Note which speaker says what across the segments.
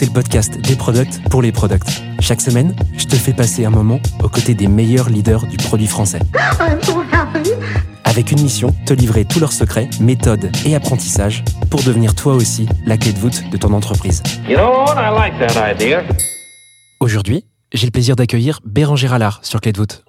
Speaker 1: c'est le podcast des products pour les products. Chaque semaine, je te fais passer un moment aux côtés des meilleurs leaders du produit français. Avec une mission, te livrer tous leurs secrets, méthodes et apprentissages pour devenir toi aussi la clé de voûte de ton entreprise.
Speaker 2: You know like.
Speaker 1: Aujourd'hui, j'ai le plaisir d'accueillir Bérangère Allard sur Clé de voûte.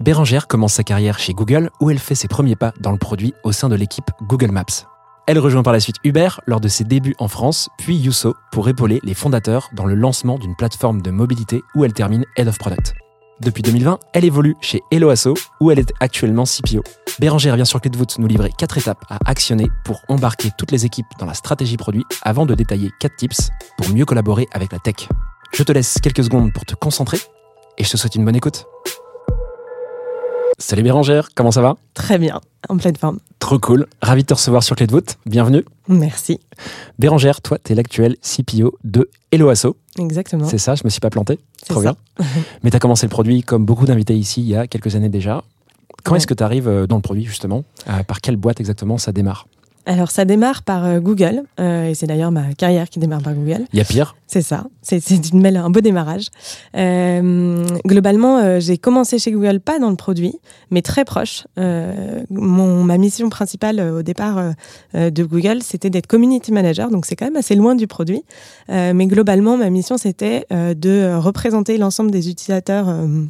Speaker 1: Bérangère commence sa carrière chez Google où elle fait ses premiers pas dans le produit au sein de l'équipe Google Maps. Elle rejoint par la suite Uber lors de ses débuts en France, puis Yuso pour épauler les fondateurs dans le lancement d'une plateforme de mobilité où elle termine Head of Product. Depuis 2020, elle évolue chez Eloasso où elle est actuellement CPO. Bérangère vient sur Clé de voûte nous livrer 4 étapes à actionner pour embarquer toutes les équipes dans la stratégie produit avant de détailler 4 tips pour mieux collaborer avec la tech. Je te laisse quelques secondes pour te concentrer et je te souhaite une bonne écoute. Salut Bérangère, comment ça va?
Speaker 3: Très bien, en pleine forme.
Speaker 1: Trop cool, ravi de te recevoir sur Clé de voûte, bienvenue.
Speaker 3: Merci.
Speaker 1: Bérangère, toi, tu es l'actuel CPO de Eloasso,
Speaker 3: Exactement.
Speaker 1: c'est ça, je me suis pas planté
Speaker 3: C'est
Speaker 1: Trop
Speaker 3: ça.
Speaker 1: bien. Mais tu as commencé le produit comme beaucoup d'invités ici il y a quelques années déjà. Quand
Speaker 3: Ouais.
Speaker 1: est-ce que tu arrives dans le produit justement? Euh, Par quelle boîte exactement ça démarre?
Speaker 3: Alors, ça démarre par euh, Google, euh, et c'est d'ailleurs ma carrière qui démarre par Google.
Speaker 1: Il y a pire
Speaker 3: C'est ça. C'est c'est une belle, un beau démarrage. Euh, globalement, euh, j'ai commencé chez Google, pas dans le produit, mais très proche. Euh, mon, ma mission principale au départ de Google, c'était d'être community manager, donc c'est quand même assez loin du produit. Euh, mais globalement, ma mission, c'était euh, de représenter l'ensemble des utilisateurs euh,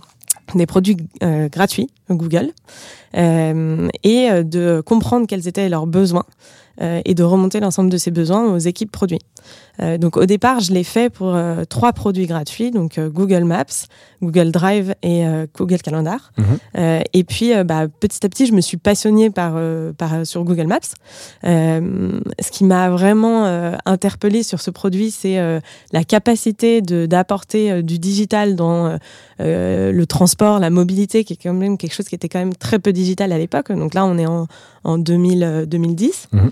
Speaker 3: des produits euh, gratuits Google euh, et euh, de comprendre quels étaient leurs besoins et de remonter l'ensemble de ces besoins aux équipes produits. Euh, donc au départ, je l'ai fait pour euh, trois produits gratuits, donc euh, Google Maps, Google Drive et euh, Google Calendar.
Speaker 1: Mhm.
Speaker 3: Euh, et puis euh, bah, petit à petit, je me suis passionnée par, euh, par sur Google Maps. Euh, ce qui m'a vraiment euh, interpellée sur ce produit, c'est euh, la capacité d'apporter euh, du digital dans euh, euh, le transport, la mobilité, qui est quand même quelque chose qui était quand même très peu digital à l'époque. Donc là, on est en, en 2000, euh, 2010.
Speaker 1: Mhm.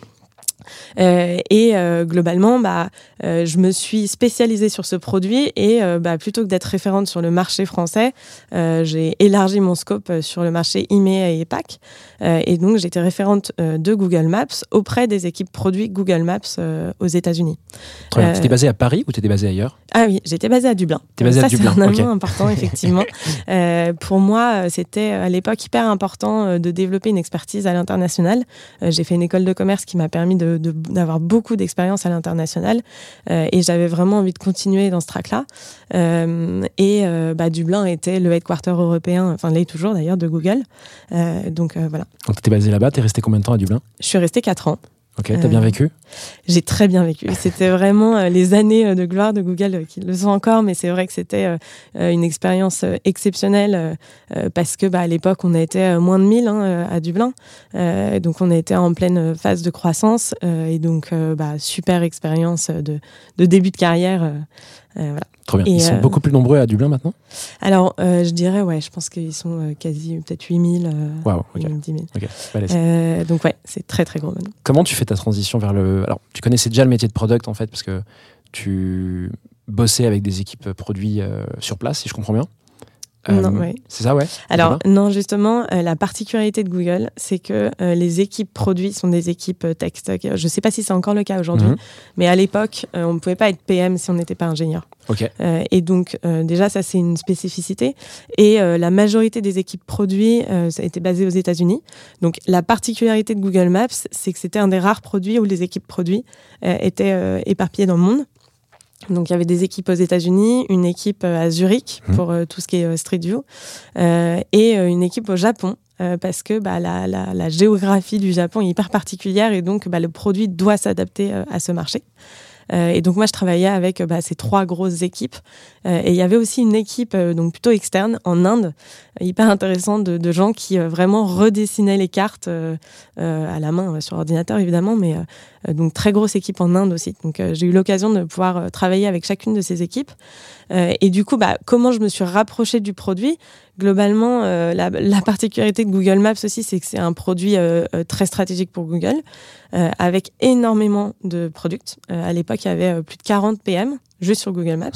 Speaker 3: Euh, et euh, globalement, bah, euh, je me suis spécialisée sur ce produit et bah, plutôt que d'être référente sur le marché français, j'ai élargi mon scope sur le marché IMEA et EPAC. Et donc, j'étais référente de Google Maps auprès des équipes produits Google Maps aux États-Unis.
Speaker 1: Très bien.
Speaker 3: Euh,
Speaker 1: T'étais basé à Paris ou t'étais basé ailleurs?
Speaker 3: Ah oui, j'étais basée à Dublin.
Speaker 1: T'es basée
Speaker 3: Ça,
Speaker 1: à Dublin,
Speaker 3: C'est un
Speaker 1: ok.
Speaker 3: élément important, effectivement. Euh, pour moi, c'était à l'époque hyper important de développer une expertise à l'international. Euh, J'ai fait une école de commerce qui m'a permis de- de- d'avoir beaucoup d'expérience à l'international euh, et j'avais vraiment envie de continuer dans ce track-là. Euh, et euh, bah, Dublin était le headquarter européen, enfin l'est toujours d'ailleurs, de Google. Donc voilà,
Speaker 1: Donc t'étais basé là-bas, t'es resté combien de temps à Dublin?
Speaker 3: Je suis restée quatre ans.
Speaker 1: Ok, t'as
Speaker 3: Euh,
Speaker 1: bien vécu
Speaker 3: J'ai très bien vécu. C'était vraiment euh, les années euh, de gloire de Google euh, qui le sont encore, mais c'est vrai que c'était euh, euh, une expérience euh, exceptionnelle euh, euh, parce que bah, à l'époque on était euh, moins de 1000 hein, euh, à Dublin, Euh, donc on était en pleine phase de croissance euh, et donc euh, bah, super expérience de, de début de carrière. Euh, voilà.
Speaker 1: Trop bien.
Speaker 3: et,
Speaker 1: Ils sont
Speaker 3: euh,
Speaker 1: beaucoup plus nombreux à Dublin maintenant
Speaker 3: Alors euh, je dirais ouais, je pense qu'ils sont quasi peut-être 8000, euh,
Speaker 1: Waouh.
Speaker 3: 8000, 10 000.
Speaker 1: ok. balèze.
Speaker 3: Euh, donc ouais, c'est très très gros maintenant.
Speaker 1: Comment tu fais ta transition vers le. Alors, tu connaissais déjà le métier de product en fait, parce que tu bossais avec des équipes produits sur place, si je comprends bien. Euh,
Speaker 3: Non, ouais.
Speaker 1: C'est ça, ouais
Speaker 3: Alors non, justement, euh, la particularité de Google, c'est que euh, les équipes produits sont des équipes euh, stock. Je ne sais pas si c'est encore le cas aujourd'hui,
Speaker 1: Mhm.
Speaker 3: mais à l'époque, euh, on ne pouvait pas être PM si on n'était pas ingénieur. Euh, et donc, euh, déjà, ça, c'est une spécificité. Et euh, la majorité des équipes produits, euh, ça a été basé aux États-Unis. Donc, la particularité de Google Maps, c'est que c'était un des rares produits où les équipes produits euh, étaient euh, éparpillées dans le monde. Donc, il y avait des équipes aux États-Unis, une équipe euh, à Zurich
Speaker 1: Mhm.
Speaker 3: pour euh, tout ce qui est euh, Street View, euh, et une équipe au Japon. euh, parce que bah, la, la- la géographie du Japon est hyper particulière et donc bah, le produit doit s'adapter à ce marché. Euh, et donc moi je travaillais avec bah, ces trois grosses équipes Euh, et il y avait aussi une équipe euh, donc plutôt externe en Inde hyper intéressante de, de gens qui vraiment redessinaient les cartes euh, euh, à la main sur ordinateur évidemment mais donc très grosse équipe en Inde aussi. Donc euh, j'ai eu l'occasion de pouvoir euh, travailler avec chacune de ces équipes. Euh, et du coup, bah, comment je me suis rapprochée du produit? Globalement, euh, la, la particularité de Google Maps aussi, c'est que c'est un produit euh, euh, très stratégique pour Google, euh, avec énormément de products. Euh, à l'époque, il y avait euh, plus de 40 PM juste sur Google Maps.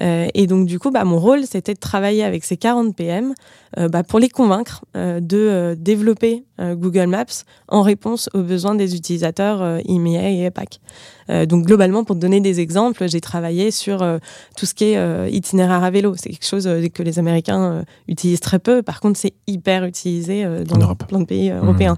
Speaker 3: Euh, et donc, du coup, bah, mon rôle, c'était de travailler avec ces 40 PM euh, bah, pour les convaincre euh, de euh, développer euh, Google Maps en réponse aux besoins des utilisateurs euh, EMEA et EPAC. Euh, donc, globalement, pour te donner des exemples, j'ai travaillé sur euh, tout ce qui est euh, itinéraire à vélo. C'est quelque chose euh, que les Américains euh, utilisent très peu. Par contre, c'est hyper utilisé euh, dans plein de pays euh,
Speaker 1: Mhm.
Speaker 3: européens.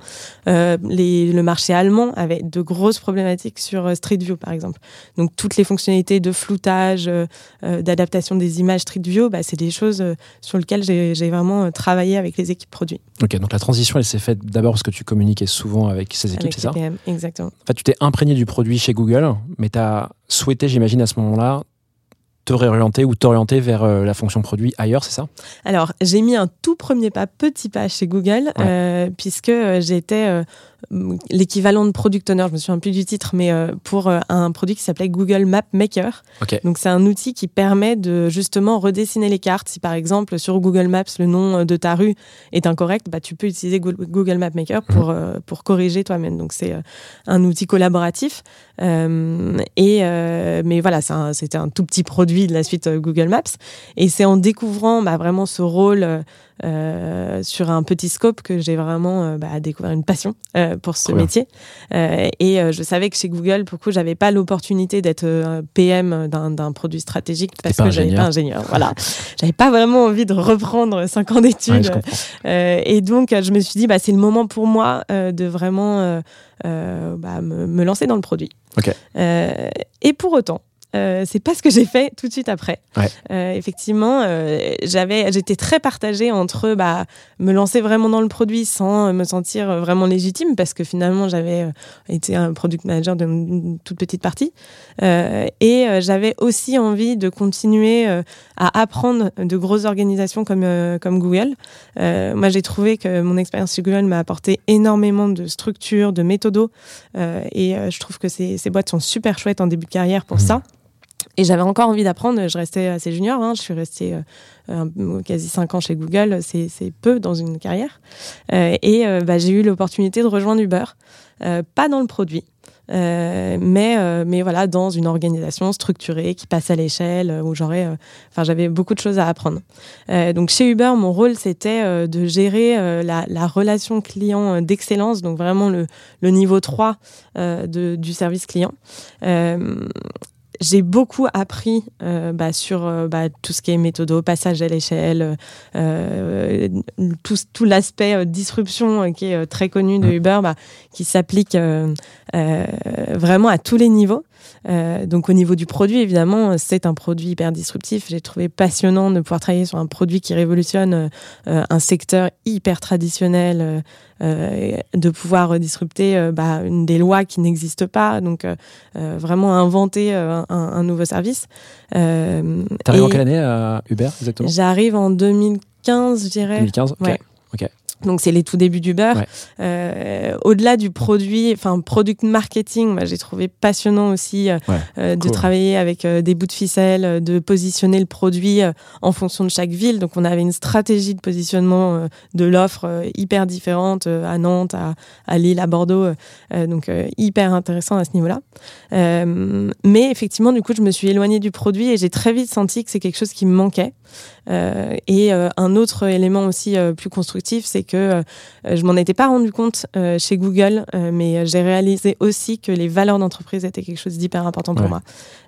Speaker 3: Euh, les, le marché allemand avait de grosses problématiques sur euh, Street View, par exemple. Donc, toutes les fonctionnalités de floutage, euh, euh, d'adaptation des images Street View, bah, c'est des choses euh, sur lesquelles j'ai vraiment euh, travaillé avec les équipes produits.
Speaker 1: Ok, donc la transition, elle s'est faite d'abord parce que tu communiquais souvent avec ces équipes, c'est ça
Speaker 3: exactement.
Speaker 1: En fait, tu t'es imprégné du produit chez Google, mais tu as souhaité, j'imagine, à ce moment-là, te réorienter ou t'orienter vers euh, la fonction produit ailleurs, c'est ça?
Speaker 3: Alors, j'ai mis un tout premier pas, petit pas chez Google,
Speaker 1: Ouais.
Speaker 3: euh, puisque euh, j'étais euh, l'équivalent de product owner, je me souviens plus du titre, mais euh, pour euh, un produit qui s'appelait Google Map Maker.
Speaker 1: Ok.
Speaker 3: Donc, c'est un outil qui permet de justement redessiner les cartes. Si par exemple, sur Google Maps, le nom euh, de ta rue est incorrect, bah, tu peux utiliser Go- Google Map Maker pour, euh, pour corriger toi-même. Donc, c'est euh, un outil collaboratif. Euh, et, euh, mais voilà, c'est un- c'était un tout petit produit de la suite euh, Google Maps. Et c'est en découvrant bah, vraiment ce rôle euh, sur un petit scope que j'ai vraiment euh, bah, découvert une passion euh, pour ce
Speaker 1: bien.
Speaker 3: métier. Euh, et euh, je savais que chez Google, pour coup, j'avais pas l'opportunité d'être PM d'un produit stratégique parce que j'avais pas ingénieur. Voilà, j'avais pas vraiment envie de reprendre cinq ans d'études.
Speaker 1: Ouais.
Speaker 3: Euh, et donc, je me suis dit, bah, c'est le moment pour moi euh, de vraiment bah, me, me lancer dans le produit.
Speaker 1: Ok.
Speaker 3: Euh, et pour autant, euh, c'est pas ce que j'ai fait tout de suite après.
Speaker 1: Ouais.
Speaker 3: Euh, effectivement, euh, j'avais, j'étais très partagée entre bah, me lancer vraiment dans le produit sans me sentir vraiment légitime parce que finalement j'avais euh, été un product manager d'une toute petite partie Euh, et euh, j'avais aussi envie de continuer à apprendre de grosses organisations comme euh, comme Google. Euh, moi, j'ai trouvé que mon expérience chez Google m'a apporté énormément de structures, de méthodos, euh, et euh, je trouve que ces, ces boîtes sont super chouettes en début de carrière pour
Speaker 1: Mhm.
Speaker 3: ça. Et j'avais encore envie d'apprendre. Je restais assez junior. hein. Je suis restée euh, quasi cinq ans chez Google. C'est peu dans une carrière. Euh, et euh, bah, j'ai eu l'opportunité de rejoindre Uber. Pas dans le produit. mais mais voilà dans une organisation structurée qui passe à l'échelle où j'aurais enfin j'avais beaucoup de choses à apprendre donc chez Uber mon rôle c'était de gérer la, la relation client d'excellence donc vraiment le, niveau 3 euh, de, du service client j'ai beaucoup appris euh, bah, sur euh, bah, tout ce qui est méthodo, passage à l'échelle, euh, tout, tout l'aspect euh, disruption euh, qui est euh, très connu de Uber, bah, qui s'applique euh, euh, vraiment à tous les niveaux. Euh, donc au niveau du produit, évidemment, c'est un produit hyper disruptif. J'ai trouvé passionnant de pouvoir travailler sur un produit qui révolutionne euh, euh, un secteur hyper traditionnel, euh, de pouvoir disrupter bah, une des lois qui n'existent pas. Donc vraiment inventer un, un nouveau service.
Speaker 1: T'arrives en quelle année à Uber exactement?
Speaker 3: J'arrive en 2015, je dirais.
Speaker 1: 2015 Ok.
Speaker 3: Ouais. Donc c'est les tout débuts d'Uber.
Speaker 1: Ouais.
Speaker 3: Euh, Au-delà du produit, enfin product marketing, moi, j'ai trouvé passionnant aussi euh,
Speaker 1: Ouais,
Speaker 3: euh, de
Speaker 1: cool.
Speaker 3: travailler avec euh, des bouts de ficelle, euh, de positionner le produit en fonction de chaque ville. Donc on avait une stratégie de positionnement de l'offre hyper différente à Nantes, à, à Lille, à Bordeaux. donc hyper intéressant à ce niveau-là. Euh, mais effectivement, du coup, je me suis éloignée du produit et j'ai très vite senti que c'est quelque chose qui me manquait. Euh, et euh, un autre élément aussi euh, plus constructif, c'est que je m'en étais pas rendu compte chez Google, mais j'ai réalisé aussi que les valeurs d'entreprise étaient quelque chose d'hyper important pour
Speaker 1: Ouais.
Speaker 3: moi.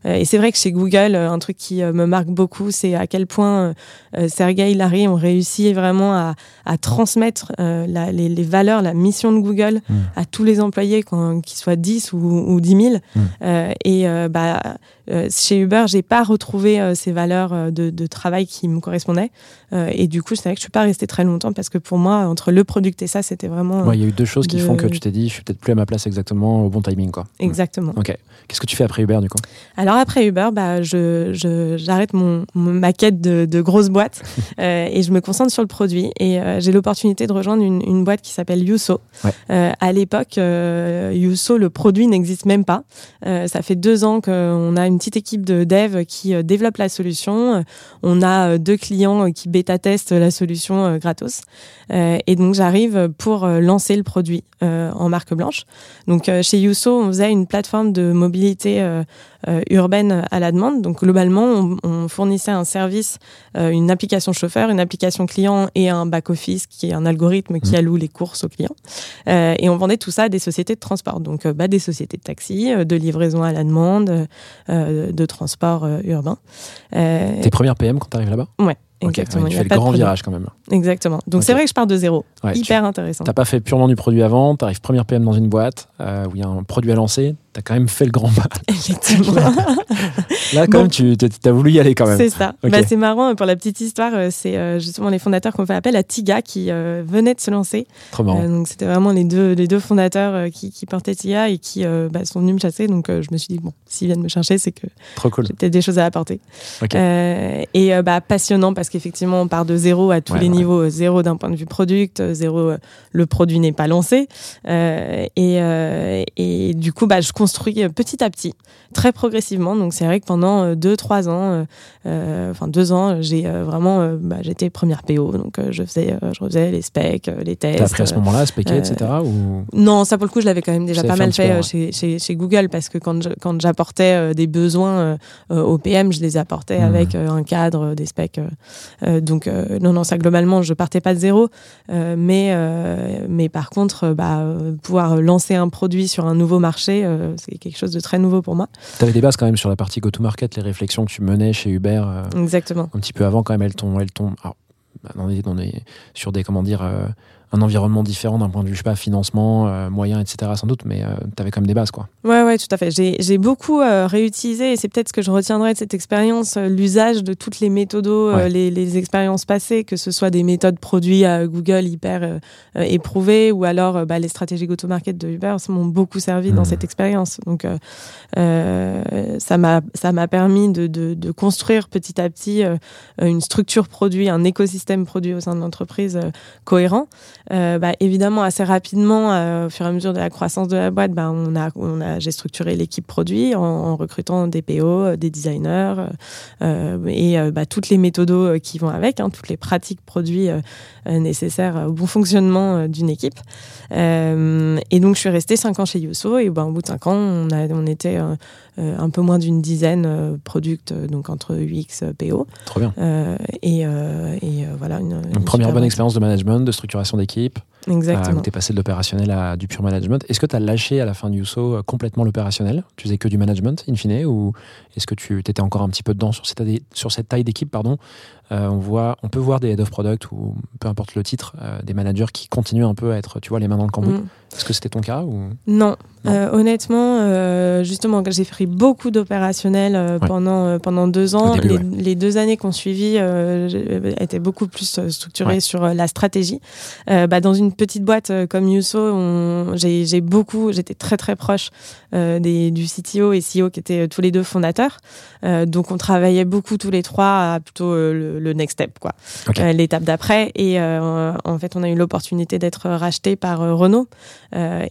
Speaker 3: Et c'est vrai que chez Google, un truc qui me marque beaucoup, c'est à quel point Sergey et Larry ont réussi vraiment à, à transmettre la- les, les valeurs, la mission de Google
Speaker 1: Mm.
Speaker 3: à tous les employés, qu'ils soient 10 ou, ou 10 000.
Speaker 1: Mm.
Speaker 3: Et bah, chez Uber, j'ai pas retrouvé ces valeurs de, de travail qui me correspondaient. Euh, et du coup, c'est vrai que je suis pas restée très longtemps parce que pour moi, entre le product et ça, c'était vraiment
Speaker 1: Ouais, il y a eu deux choses qui font que tu t'es dit, je suis peut-être plus à ma place exactement au bon timing, quoi.
Speaker 3: exactement.
Speaker 1: Ok. Qu'est-ce que tu fais après Uber, du coup?
Speaker 3: Alors après Uber, bah, je, je- j'arrête mon, mon- ma quête de, de grosse boîte euh, et je me concentre sur le produit. Et euh, j'ai l'opportunité de rejoindre une, une boîte qui s'appelle.
Speaker 1: Ouais.
Speaker 3: Euh, à l'époque, Yuso, le produit n'existe même pas. Ça fait deux ans qu'on a une petite équipe de dev qui développe la solution. On a euh, deux clients euh, qui bêta-testent la solution euh, gratos. Et donc j'arrive pour lancer le produit en marque blanche. Donc chez Yuso, on faisait une plateforme de mobilité urbaine à la demande. Donc globalement, on, on fournissait un service, une application chauffeur, une application client et un back-office qui est un algorithme qui
Speaker 1: Mhm.
Speaker 3: alloue les courses aux clients. Et on vendait tout ça à des sociétés de transport. Donc bah, des sociétés de taxi, de livraison à la demande, de transport urbain.
Speaker 1: Tes premières PM quand tu arrives là-bas
Speaker 3: ouais, exactement.
Speaker 1: ouais,
Speaker 3: Il
Speaker 1: tu fais le grand virage quand même.
Speaker 3: Exactement. Donc c'est vrai que je pars de zéro.
Speaker 1: Ouais, tu-
Speaker 3: Hyper intéressant.
Speaker 1: T'as pas fait purement du produit avant, t'arrives première PM dans une boîte euh, où il y a un produit à lancer, t'as quand même fait le grand pas.
Speaker 3: Effectivement.
Speaker 1: Là, quand
Speaker 3: Bon.
Speaker 1: même, tu as voulu y aller quand même.
Speaker 3: C'est ça. Bah, c'est marrant, pour la petite histoire, euh, c'est euh, justement les fondateurs qu'on fait appel à Tiga qui euh, venaient de se lancer.
Speaker 1: Trop marrant.
Speaker 3: Euh, donc c'était vraiment les deux, les deux fondateurs qui, qui portaient Tiga et qui bah, sont venus me chasser. Donc je me suis dit, bon, s'ils viennent me chercher, c'est que
Speaker 1: Trop cool.
Speaker 3: j'ai peut-être des choses à apporter. Et bah, passionnant parce qu'effectivement, on part de zéro à tous
Speaker 1: Ouais,
Speaker 3: les
Speaker 1: ouais.
Speaker 3: niveaux. Zéro d'un point de vue product, zéro, le produit n'est pas lancé. Et, et du coup, bah, je construis euh, petit à petit, très progressivement. Donc c'est vrai que pendant euh, deux, trois ans, euh, euh, enfin deux ans, j'ai euh, vraiment, euh, bah, j'étais première PO. Donc euh, je faisais, euh, je refaisais les specs, euh, les tests.
Speaker 1: T'as appris à ce
Speaker 3: euh,
Speaker 1: moment-là
Speaker 3: euh,
Speaker 1: etc. Ou...
Speaker 3: non, ça pour le coup, je l'avais quand même déjà pas mal fait
Speaker 1: peu,
Speaker 3: euh,
Speaker 1: ouais.
Speaker 3: chez, chez, chez Google parce que quand je- quand j'apportais euh, des besoins euh, euh, au PM, je les apportais
Speaker 1: Mhm.
Speaker 3: avec euh, un cadre, euh, des specs. euh, euh, donc euh, non, non, ça globalement, je partais pas de zéro, euh, mais euh, mais par contre, euh, bah, euh, pouvoir lancer un produit sur un nouveau marché, euh, c'est quelque chose de très nouveau pour moi.
Speaker 1: T'avais des bases quand même sur la partie go-to-market, les réflexions que tu menais chez Uber euh,
Speaker 3: Exactement.
Speaker 1: un petit peu avant quand même, elles tombent, elles tombent alors, on, est, on est sur des, comment dire, euh, un environnement différent d'un point de vue, je sais pas, financement, euh, moyens, etc. sans doute, mais euh, t'avais quand même des bases, quoi.
Speaker 3: Ouais, ouais, tout à fait. J'ai beaucoup euh, réutilisé, et c'est peut-être ce que je retiendrai de cette expérience, euh, l'usage de toutes les méthodos, euh,
Speaker 1: Ouais.
Speaker 3: les, les expériences passées, que ce soit des méthodes produits à Google hyper éprouvées, ou alors bah, les stratégies go-to-market de Uber, m'ont beaucoup servi dans
Speaker 1: Mhm.
Speaker 3: cette expérience. Donc, ça m'a ça m'a permis de, de, de construire petit à petit une structure produit, un écosystème produit au sein de l'entreprise cohérent. Euh, bah, évidemment, assez rapidement, euh, au fur et à mesure de la croissance de la boîte, bah, on a, on a, j'ai structuré l'équipe produit en, en recrutant des PO, euh, des designers euh, et bah, toutes les méthodos qui vont avec, hein, toutes les pratiques produits nécessaires au bon fonctionnement d'une équipe. Et donc, je suis restée cinq ans chez Yuso et bah, au bout de cinq ans, on, a, on était un peu moins d'une dizaine product, donc entre UX, euh, PO.
Speaker 1: Trop bien.
Speaker 3: Et, et voilà, une, une
Speaker 1: première bonne expérience de management, de structuration d'équipe, euh,
Speaker 3: Exactement.
Speaker 1: où t'es passé de l'opérationnel à du pur management. Est-ce que tu as lâché à la fin de Yuso euh, complètement l'opérationnel? Tu faisais que du management, in fine, ou est-ce que tu étais encore un petit peu dedans sur cette, taille- sur cette taille d'équipe pardon? Euh, on, voit, on peut voir des head of product ou peu importe le titre, euh, des managers qui continuent un peu à être, tu vois, les mains dans le cambouis.
Speaker 3: Mm.
Speaker 1: Est-ce que c'était ton cas ou...
Speaker 3: Non,
Speaker 1: Non.
Speaker 3: Euh, honnêtement, euh, justement, j'ai fait beaucoup d'opérationnels euh,
Speaker 1: Ouais.
Speaker 3: pendant euh, pendant deux ans.
Speaker 1: Début,
Speaker 3: les,
Speaker 1: ouais.
Speaker 3: les deux années qu'on suivi euh, j'ai- étaient beaucoup plus euh, structurées
Speaker 1: Ouais.
Speaker 3: sur euh, la stratégie. Euh, bah, dans une petite boîte euh, comme Yuso, on- j'ai beaucoup, j'étais très très proche euh, des, du CTO et CEO qui étaient euh, tous les deux fondateurs. Donc on travaillait beaucoup tous les trois à plutôt le, le next step, quoi, l'étape d'après. Et en fait, on a eu l'opportunité d'être racheté par Renault.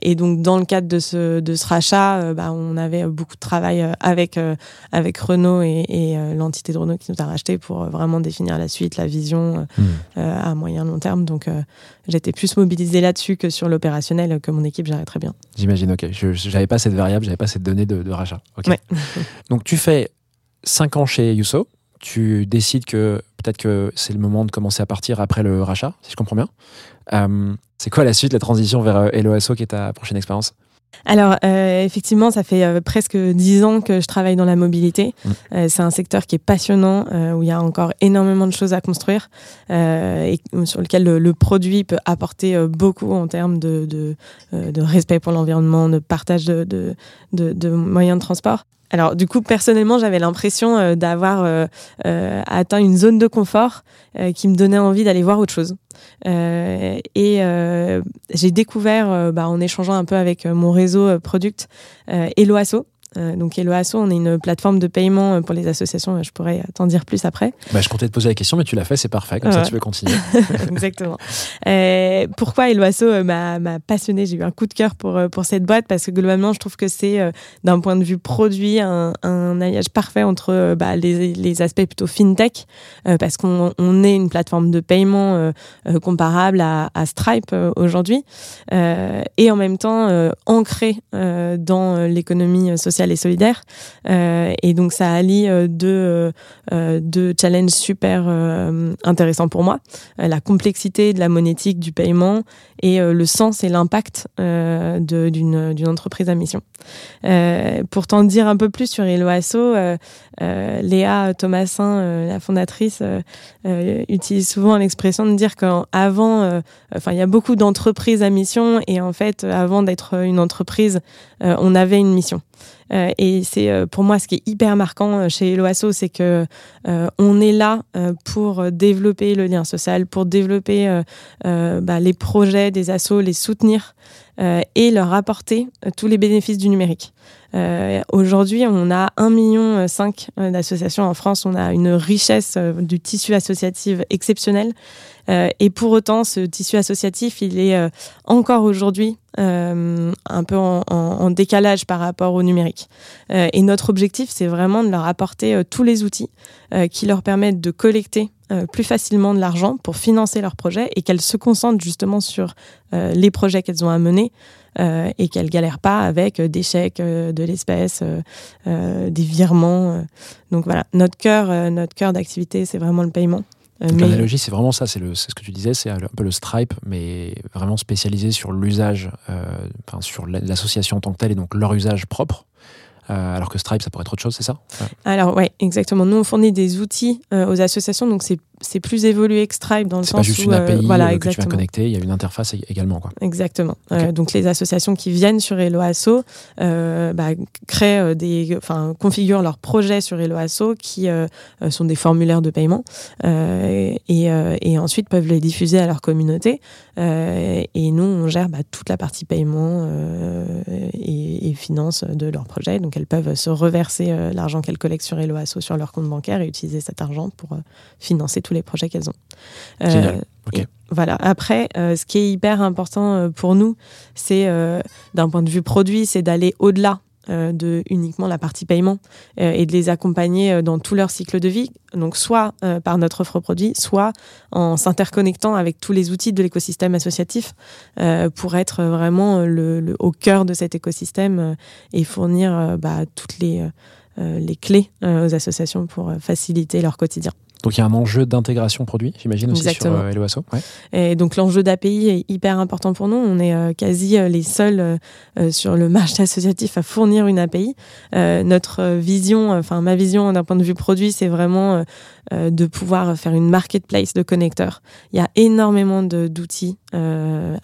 Speaker 3: Et donc, dans le cadre de ce, de ce rachat, bah, on avait beaucoup de travail avec, avec Renault et, et l'entité de Renault qui nous a racheté pour vraiment définir la suite, la vision
Speaker 1: Hmm.
Speaker 3: à moyen long terme. Donc, j'étais plus mobilisée là-dessus que sur l'opérationnel, que mon équipe gérait très bien.
Speaker 1: J'imagine, ok. Je j'avais pas cette variable, j'avais pas cette donnée de, de rachat.
Speaker 3: Ouais.
Speaker 1: Donc tu fais 5 ans chez Yuso, tu décides que peut-être que c'est le moment de commencer à partir après le rachat, si je comprends bien. Euh, c'est quoi la suite, la transition vers euh, LOSO qui est ta prochaine expérience?
Speaker 3: Alors, euh, effectivement, ça fait euh, presque dix ans que je travaille dans la mobilité.
Speaker 1: Mm.
Speaker 3: Euh, c'est un secteur qui est passionnant, euh, où il y a encore énormément de choses à construire euh, et sur lequel le, le produit peut apporter beaucoup en termes de, de, euh, de respect pour l'environnement, de partage de, de, de, de moyens de transport. Alors du coup, personnellement, j'avais l'impression euh, d'avoir euh, euh, atteint une zone de confort qui me donnait envie d'aller voir autre chose. Et j'ai découvert, bah, en échangeant un peu avec mon réseau product, Eloasso. Euh, donc Eloasso, on est une plateforme de paiement euh, pour les associations. euh, Je pourrais t'en dire plus après.
Speaker 1: Bah, je comptais te poser la question, mais tu l'as fait, c'est parfait. Comme ça, tu peux continuer.
Speaker 3: Exactement. Euh, pourquoi Eloasso euh, m'a passionné? J'ai eu un coup de cœur pour, pour cette boîte parce que globalement, je trouve que c'est, d'un point de vue produit, un, un alliage parfait entre bah, les, les aspects plutôt fintech, parce qu'on on est une plateforme de paiement comparable à, à Stripe aujourd'hui, et en même temps ancrée dans l'économie sociale et solidaire. Euh, et donc, ça allie euh, deux, euh, deux challenges super intéressants pour moi la complexité de la monétique du paiement et le sens et l'impact d'une entreprise à mission. Pour t'en dire un peu plus sur Eloasso, euh, Léa Thomasin, euh, la fondatrice, euh, utilise souvent l'expression de dire qu'avant, enfin, il y a beaucoup d'entreprises à mission et en fait, avant d'être une entreprise, on avait une mission. Et c'est pour moi ce qui est hyper marquant chez Eloasso, c'est que on est là pour développer le lien social, pour développer bah, les projets des assos, les soutenir et leur apporter euh, tous les bénéfices du numérique. Euh, Aujourd'hui, on a 1,5 million euh, d'associations en France. On a une richesse euh, du tissu associatif exceptionnel. Euh, et pour autant, ce tissu associatif, il est euh, encore aujourd'hui euh, un peu en, en- décalage par rapport au numérique. Euh, et notre objectif, c'est vraiment de leur apporter euh, tous les outils euh, qui leur permettent de collecter euh, plus facilement de l'argent pour financer leurs projets et qu'elles se concentrent justement sur euh, les projets qu'elles ont à mener euh, et qu'elles galèrent pas avec des chèques, de l'espèce, des virements. Donc voilà, notre cœur, notre cœur d'activité, c'est vraiment le paiement. Mais-
Speaker 1: L'analogie, c'est vraiment ça. C'est ce que tu disais, c'est un peu le Stripe, mais vraiment spécialisé sur l'usage, enfin, sur la- l'association en tant que telle et donc leur usage propre. Euh, alors que Stripe, ça pourrait être autre chose, c'est ça?
Speaker 3: Alors ouais, exactement. Nous on fournit des outils euh, aux associations, donc c'est c'est plus évolué que Stripe dans le sens
Speaker 1: pas juste
Speaker 3: où
Speaker 1: une API
Speaker 3: voilà
Speaker 1: euh, que tu viens connecter, il y a une interface ég- également. Quoi.
Speaker 3: Exactement. Euh, donc les associations qui viennent sur Eloasso euh, bah, créent des, enfin configurent leurs projets sur Eloasso qui sont des formulaires de paiement et, et ensuite peuvent les diffuser à leur communauté. Et nous on gère bah, toute la partie paiement et, et finance de leur projet. Donc elles peuvent se reverser l'argent qu'elles collectent sur Eloasso sur leur compte bancaire et utiliser cet argent pour financer tous les projets qu'elles ont. Euh,
Speaker 1: Génial.
Speaker 3: Voilà. Après, euh, ce qui est hyper important euh, pour nous, c'est euh, d'un point de vue produit, c'est d'aller au-delà de uniquement la partie paiement et de les accompagner dans tout leur cycle de vie. Donc soit par notre offre produit, soit en s'interconnectant avec tous les outils de l'écosystème associatif pour être vraiment le, le- au cœur de cet écosystème et fournir bah, toutes les, les clés aux associations pour faciliter leur quotidien.
Speaker 1: Donc il y a un enjeu d'intégration produit, j'imagine aussi
Speaker 3: Exactement.
Speaker 1: sur euh, Eloasso. Ouais.
Speaker 3: Et donc l'enjeu d'API est hyper important pour nous. On est euh, quasi euh, les seuls sur le marché associatif à fournir une API. Notre vision, enfin ma vision d'un point de vue produit, c'est vraiment de pouvoir faire une marketplace de connecteurs. Il y a énormément d'outils euh,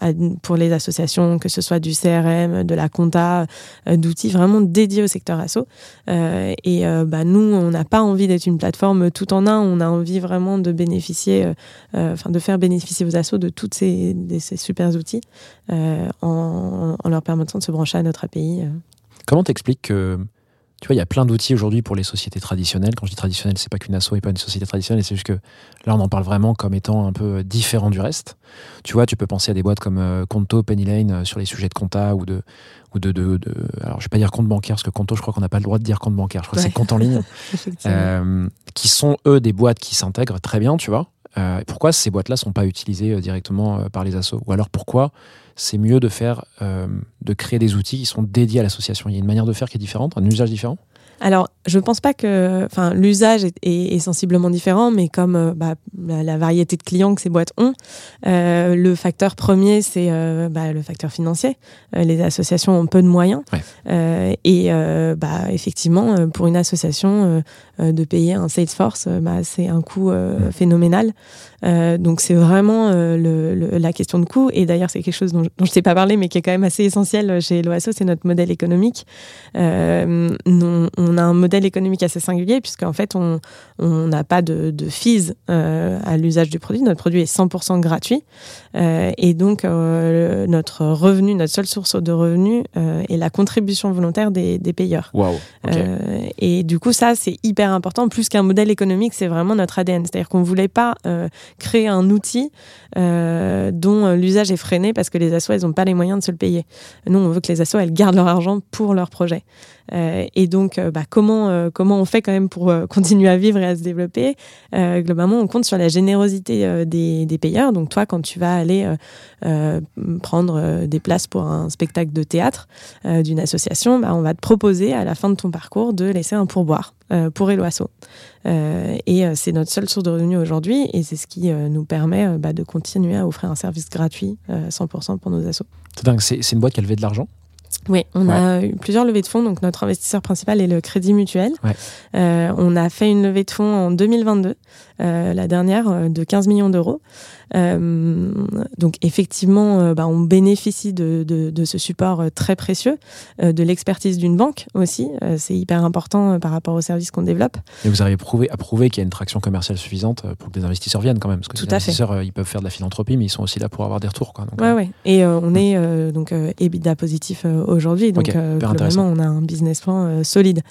Speaker 3: pour les associations, que ce soit du CRM, de la compta, euh, d'outils vraiment dédiés au secteur asso. Euh, et bah, nous, on n'a pas envie d'être une plateforme tout en un. On a envie vraiment de bénéficier, euh, euh, enfin de faire bénéficier aux assos de tous ces, ces super outils euh, en, en leur permettant de se brancher à notre API.
Speaker 1: Comment t'expliques que tu vois, il y a plein d'outils aujourd'hui pour les sociétés traditionnelles. Quand je dis traditionnelle, c'est pas qu'une asso et pas une société traditionnelle, c'est juste que là, on en parle vraiment comme étant un peu différent du reste. Tu vois, tu peux penser à des boîtes comme euh, Conto, Pennylane euh, sur les sujets de compta ou de ou de, de, de- alors je vais pas dire compte bancaire parce que Conto, je crois qu'on n'a pas le droit de dire compte bancaire. Je crois que c'est compte en ligne. Euh, qui sont eux des boîtes qui s'intègrent très bien, tu vois. Euh, pourquoi ces boîtes-là sont pas utilisées euh, directement euh, par les assos? Ou alors pourquoi c'est mieux de faire, de créer des outils qui sont dédiés à l'association? Il y a une manière de faire qui est différente, un usage différent?
Speaker 3: Alors, je pense pas que, enfin, l'usage est, est- est sensiblement différent, mais comme euh, bah, la, la variété de clients que ces boîtes ont, euh, le facteur premier, c'est euh, bah, le facteur financier. Euh, les associations ont peu de moyens,
Speaker 1: Ouais.
Speaker 3: Euh, et euh, bah, effectivement, pour une association, de payer un Salesforce, bah, c'est un coût euh,
Speaker 1: Mm.
Speaker 3: phénoménal. Euh, donc, c'est vraiment euh, le, le- la question de coût. Et d'ailleurs, c'est quelque chose dont, je- dont je t'ai pas parlé, mais qui est quand même assez essentiel chez l'OASO, c'est notre modèle économique. Euh, non- on on a un modèle économique assez singulier puisqu'en fait on on n'a pas de, de fees euh, à l'usage du produit. Notre produit est 100% gratuit euh, et donc euh, notre revenu, notre seule source de revenus euh, est la contribution volontaire des, des payeurs. Euh, et du coup, ça, c'est hyper important. Plus qu'un modèle économique, c'est vraiment notre ADN. C'est-à-dire qu'on ne voulait pas créer un outil dont l'usage est freiné parce que les assos, elles n'ont pas les moyens de se le payer. Nous, on veut que les assos, elles gardent leur argent pour leur projet. Euh, et donc, euh, bah, comment, euh, comment on fait quand même pour continuer à vivre et à se développer Globalement, on compte sur la générosité des, payeurs. Donc, toi, quand tu vas aller prendre des places pour un spectacle de théâtre d'une association, bah, on va te proposer à la fin de ton parcours de laisser un pourboire pour Eloasso. Euh, et c'est notre seule source de revenus aujourd'hui et c'est ce qui nous permet bah, de continuer à offrir un service gratuit euh, 100% pour nos assos.
Speaker 1: C'est dingue. C'est une boîte qui a levé de l'argent?
Speaker 3: Oui, on a eu plusieurs levées de fonds. Donc notre investisseur principal est le Crédit Mutuel.
Speaker 1: Ouais.
Speaker 3: Euh, on a fait une levée de fonds en 2022, euh, la dernière euh, de 15 millions d'euros. Euh, donc effectivement, euh, bah, on bénéficie de, de, de ce support euh, très précieux, de l'expertise d'une banque aussi. C'est hyper important par rapport aux services qu'on développe.
Speaker 1: Et vous arrivez prouvé, à prouver qu'il y a une traction commerciale suffisante pour que des investisseurs viennent quand même. Parce que
Speaker 3: Tout
Speaker 1: les
Speaker 3: à
Speaker 1: investisseurs, ils peuvent faire de la philanthropie, mais ils sont aussi là pour avoir des retours. Quoi. Donc,
Speaker 3: Ouais, ouais. Et on est donc EBITDA positif aujourd'hui. Donc
Speaker 1: Ok, hyper
Speaker 3: globalement, on a un business plan solide.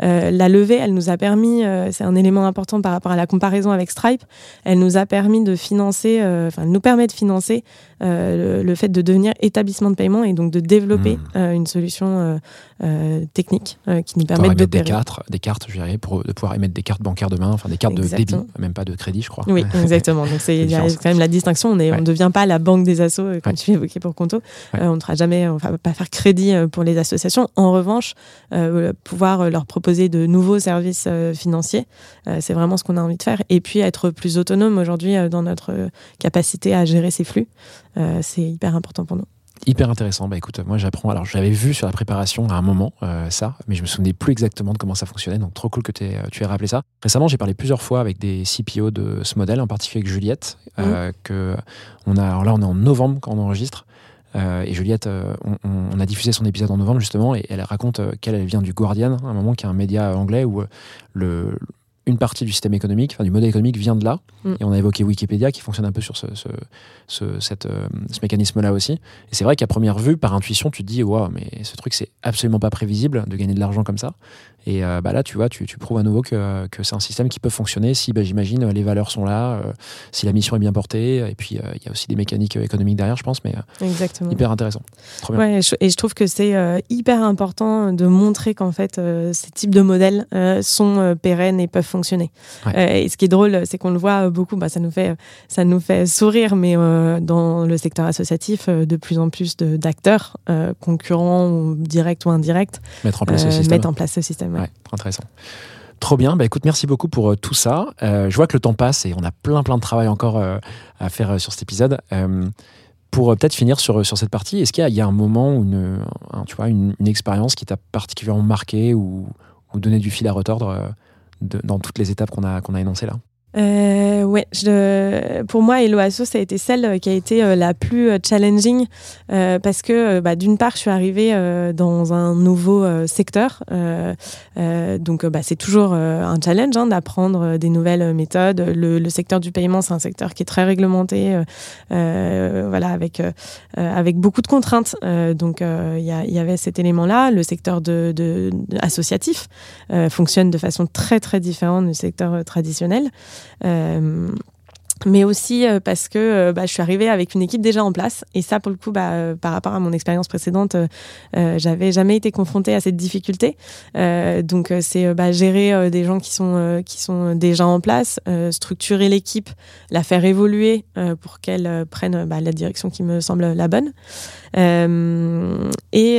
Speaker 3: La levée, elle nous a permis, c'est un élément important par rapport à la comparaison avec Stripe, elle nous a permis de financer, euh, enfin, nous permet de financer euh, le, le fait de devenir établissement de paiement et donc de développer
Speaker 1: Mhm.
Speaker 3: euh, une solution technique qui nous permet
Speaker 1: émettre des cartes, des cartes, je dirais, pour de pouvoir émettre des cartes bancaires demain, enfin des cartes de débit, même pas de crédit, je crois.
Speaker 3: Oui, exactement. Donc c'est quand même la distinction. On
Speaker 1: Ouais.
Speaker 3: ne devient pas la banque des assos comme
Speaker 1: Ouais.
Speaker 3: tu l'évoquais pour Conto.
Speaker 1: Ouais.
Speaker 3: On ne fera jamais, on va pas faire crédit pour les associations. En revanche, euh, pouvoir leur proposer de nouveaux services euh, financiers, euh, c'est vraiment ce qu'on a envie de faire. Et puis être plus autonome aujourd'hui dans notre capacité à gérer ces flux, euh, c'est hyper important pour nous.
Speaker 1: Hyper intéressant. Bah écoute, moi j'apprends. Alors j'avais vu sur la préparation à un moment euh, ça, mais je me souvenais plus exactement de comment ça fonctionnait. Donc trop cool que euh, tu aies rappelé ça. Récemment, j'ai parlé plusieurs fois avec des CPO de ce modèle, en particulier avec Juliette. euh, que on a. Alors là, on est en novembre quand on enregistre. Euh, et Juliette, euh, on, a diffusé son épisode en novembre justement, et elle raconte euh, qu'elle elle vient du Guardian, un moment qui est un média anglais où le, une partie du système économique, enfin du modèle économique vient de là.
Speaker 3: Mm.
Speaker 1: Et on a évoqué Wikipédia qui fonctionne un peu sur ce, ce, ce, cette, euh, ce mécanisme-là aussi. Et c'est vrai qu'à première vue, par intuition, tu te dis, waouh, mais ce truc, c'est absolument pas prévisible de gagner de l'argent comme ça. Et euh, bah là, tu vois, tu, tu prouves à nouveau que, que c'est un système qui peut fonctionner si, bah, j'imagine, les valeurs sont là, euh, si la mission est bien portée. Et puis, euh, il y a aussi des mécaniques économiques derrière, je pense, mais
Speaker 3: Exactement.
Speaker 1: hyper intéressant. Trop bien.
Speaker 3: Ouais, et je, trouve que c'est hyper important de montrer qu'en fait, ces types de modèles sont pérennes et peuvent fonctionner.
Speaker 1: Ouais.
Speaker 3: Et ce qui est drôle, c'est qu'on le voit beaucoup, bah, ça, nous fait, ça nous fait sourire, mais dans le secteur associatif, de plus en plus d'acteurs, concurrents, ou directs ou indirects,
Speaker 1: Mettre en place ce système.
Speaker 3: mettent en place ce système.
Speaker 1: Intéressant. Trop bien. Bah, écoute, merci beaucoup pour euh, tout ça. Euh, je vois que le temps passe et on a plein, plein de travail encore euh, à faire sur cet épisode. Pour peut-être finir sur, sur cette partie, est-ce qu'il y, a- un moment, ou une, un- tu une, expérience qui t'a particulièrement marqué ou, ou donné du fil à retordre dans toutes les étapes qu'on a, qu'on a énoncées là?
Speaker 3: Euh, ouais, je, pour moi, Eloasso, ça a été celle euh, qui a été euh, la plus euh, challenging euh, parce que, bah, d'une part, je suis arrivée euh, dans un nouveau secteur, donc bah, c'est toujours un challenge hein, d'apprendre des nouvelles méthodes. Le, le secteur du paiement, c'est un secteur qui est très réglementé, voilà, avec avec beaucoup de contraintes. Donc, il y, y avait cet élément-là. Le secteur de, de- de- associatif fonctionne de façon très très différente du secteur traditionnel. Euh, mais aussi euh, parce que euh, bah, je suis arrivée avec une équipe déjà en place. Et ça pour le coup bah, euh, par rapport à mon expérience précédente euh, j'avais jamais été confrontée à cette difficulté. Euh, donc c'est bah, gérer des gens qui sont euh, qui sont déjà en place structurer l'équipe la faire évoluer pour qu'elle prenne bah, la direction qui me semble la bonne. Et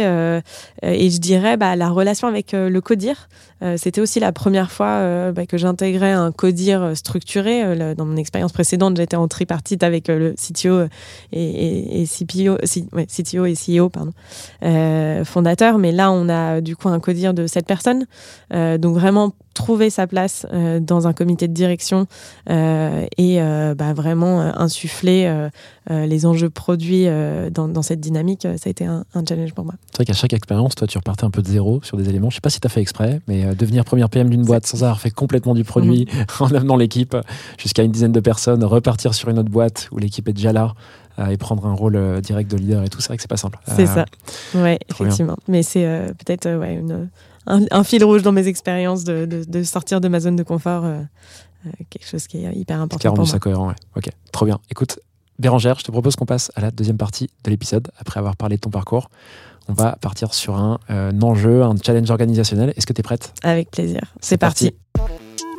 Speaker 3: et je dirais bah, la relation avec le codir. C'était aussi la première fois bah, que j'intégrais un codir structuré. Dans mon expérience précédente, j'étais en tripartite avec euh, le CTO et, et, CPO, CTO et CEO, pardon, euh, fondateur. Mais là, on a euh, du coup un codir de sept personnes. Euh, donc vraiment trouver sa place euh, dans un comité de direction euh, et euh, bah, vraiment euh, insuffler euh, euh, les enjeux produits euh, dans, dans cette dynamique, euh, ça a été un, un challenge pour moi.
Speaker 1: C'est vrai qu'à chaque expérience, toi, tu repartais un peu de zéro sur des éléments. Je sais pas si tu as fait exprès, mais euh, devenir première PM d'une boîte sans avoir fait complètement du produit en amenant l'équipe jusqu'à une dizaine de personnes, repartir sur une autre boîte où l'équipe est déjà là euh, et prendre un rôle euh, direct de leader et tout, c'est vrai que c'est pas simple.
Speaker 3: C'est
Speaker 1: Euh,
Speaker 3: ça. Ouais,
Speaker 1: bien.
Speaker 3: effectivement. Mais c'est euh, peut-être euh, ouais, une, un, un fil rouge dans mes expériences de, de, de sortir de ma zone de confort. euh, euh, quelque chose qui est hyper
Speaker 1: Ce qui a
Speaker 3: important
Speaker 1: rendu
Speaker 3: pour
Speaker 1: ça
Speaker 3: moi.
Speaker 1: cohérent, ouais. Ok, trop bien. Écoute, Bérangère, je te propose qu'on passe à la deuxième partie de l'épisode, après avoir parlé de ton parcours. On va partir sur un, euh, enjeu, un challenge organisationnel. Est-ce que tu es prête?
Speaker 3: Avec plaisir. C'est parti.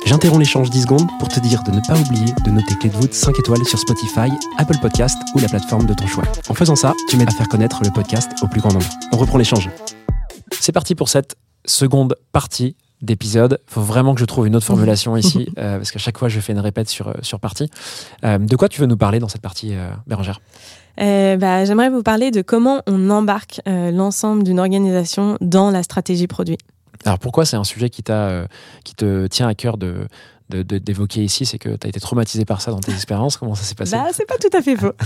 Speaker 1: J'interromps l'échange 10 secondes pour te dire de ne pas oublier de noter Clé de voûte 5 étoiles sur Spotify, Apple Podcast ou la plateforme de ton choix. En faisant ça, tu m'aides à faire connaître le podcast au plus grand nombre. On reprend l'échange. C'est parti pour cette seconde partie d'épisode. Il faut vraiment que je trouve une autre formulation ici, euh, parce qu'à chaque fois, je fais une répète sur, euh, sur partie. Euh, de quoi tu veux nous parler dans cette partie, euh, Bérangère?
Speaker 3: Bah, J'aimerais vous parler de comment on embarque l'ensemble d'une organisation dans la stratégie produit.
Speaker 1: Alors pourquoi c'est un sujet qui, qui te tient à cœur de- d'évoquer ici C'est que tu as été traumatisé par ça dans tes expériences Comment ça s'est passé
Speaker 3: Bah, c'est pas tout à fait faux.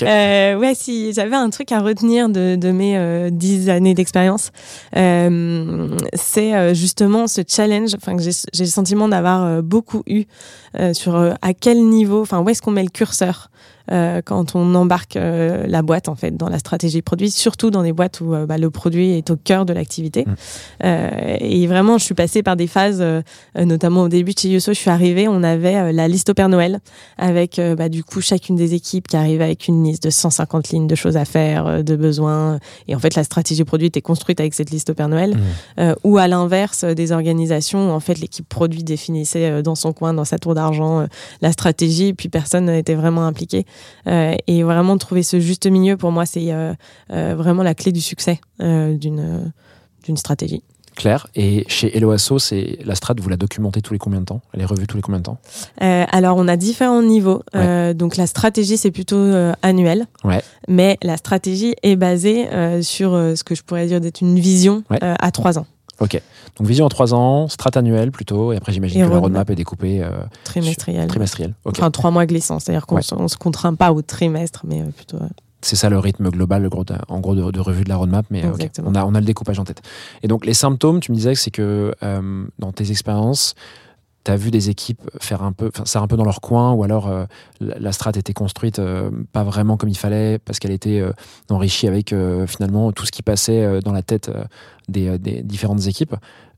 Speaker 3: Euh, ouais, si j'avais un truc à retenir de, de mes euh, dix années d'expérience, euh, c'est euh, justement ce challenge, enfin que j'ai le sentiment d'avoir euh, beaucoup eu euh, sur euh, à quel niveau, enfin où est-ce qu'on met le curseur euh, quand on embarque euh, la boîte en fait dans la stratégie produit, surtout dans des boîtes où euh, bah, le produit est au cœur de l'activité.
Speaker 1: Mm.
Speaker 3: Euh, et vraiment, je suis passée par des phases, euh, notamment au début de chez Yusso, je suis arrivée, on avait la liste au Père Noël avec bah, du coup chacune des équipes qui arrivait avec une liste de 150 lignes de choses à faire, de besoins. Et en fait, la stratégie produit était construite avec cette liste au Père Noël. Euh, ou à l'inverse, des organisations où en fait l'équipe produit définissait euh, dans son coin, dans sa tour d'argent, la stratégie, et puis personne n'était vraiment impliqué. Euh, et vraiment trouver ce juste milieu, pour moi, c'est euh, euh, vraiment la clé du succès d'une d'une stratégie.
Speaker 1: Claire. Et chez Eloasso, c'est la strat, vous la documentez tous les combien de temps? Elle est revue tous les combien de temps?
Speaker 3: Euh, alors, on a différents niveaux. Euh, donc, la stratégie, c'est plutôt euh, annuel.
Speaker 1: Ouais.
Speaker 3: Mais la stratégie est basée sur ce que je pourrais dire d'être une vision
Speaker 1: Ouais.
Speaker 3: à trois ans,
Speaker 1: Ok. Donc vision en trois ans, strat annuelle plutôt, et après j'imagine que la
Speaker 3: roadmap.
Speaker 1: roadmap est découpée euh,
Speaker 3: trimestriel.
Speaker 1: trimestrielle. Ok.
Speaker 3: Enfin, trois mois glissants. C'est-à-dire qu'on
Speaker 1: Ouais.
Speaker 3: se- on se contraint pas au trimestre, mais euh, plutôt. euh,
Speaker 1: C'est ça le rythme global, le gros de- en gros, de, de revue de la roadmap, mais euh, on, a, on a le découpage en tête. Et donc les symptômes, tu me disais que c'est que euh, dans tes expériences, tu as vu des équipes faire un peu, ça un peu dans leur coin, ou alors euh, la, strat était construite euh, pas vraiment comme il fallait, parce qu'elle était euh, enrichie avec finalement tout ce qui passait dans la tête des, différentes équipes.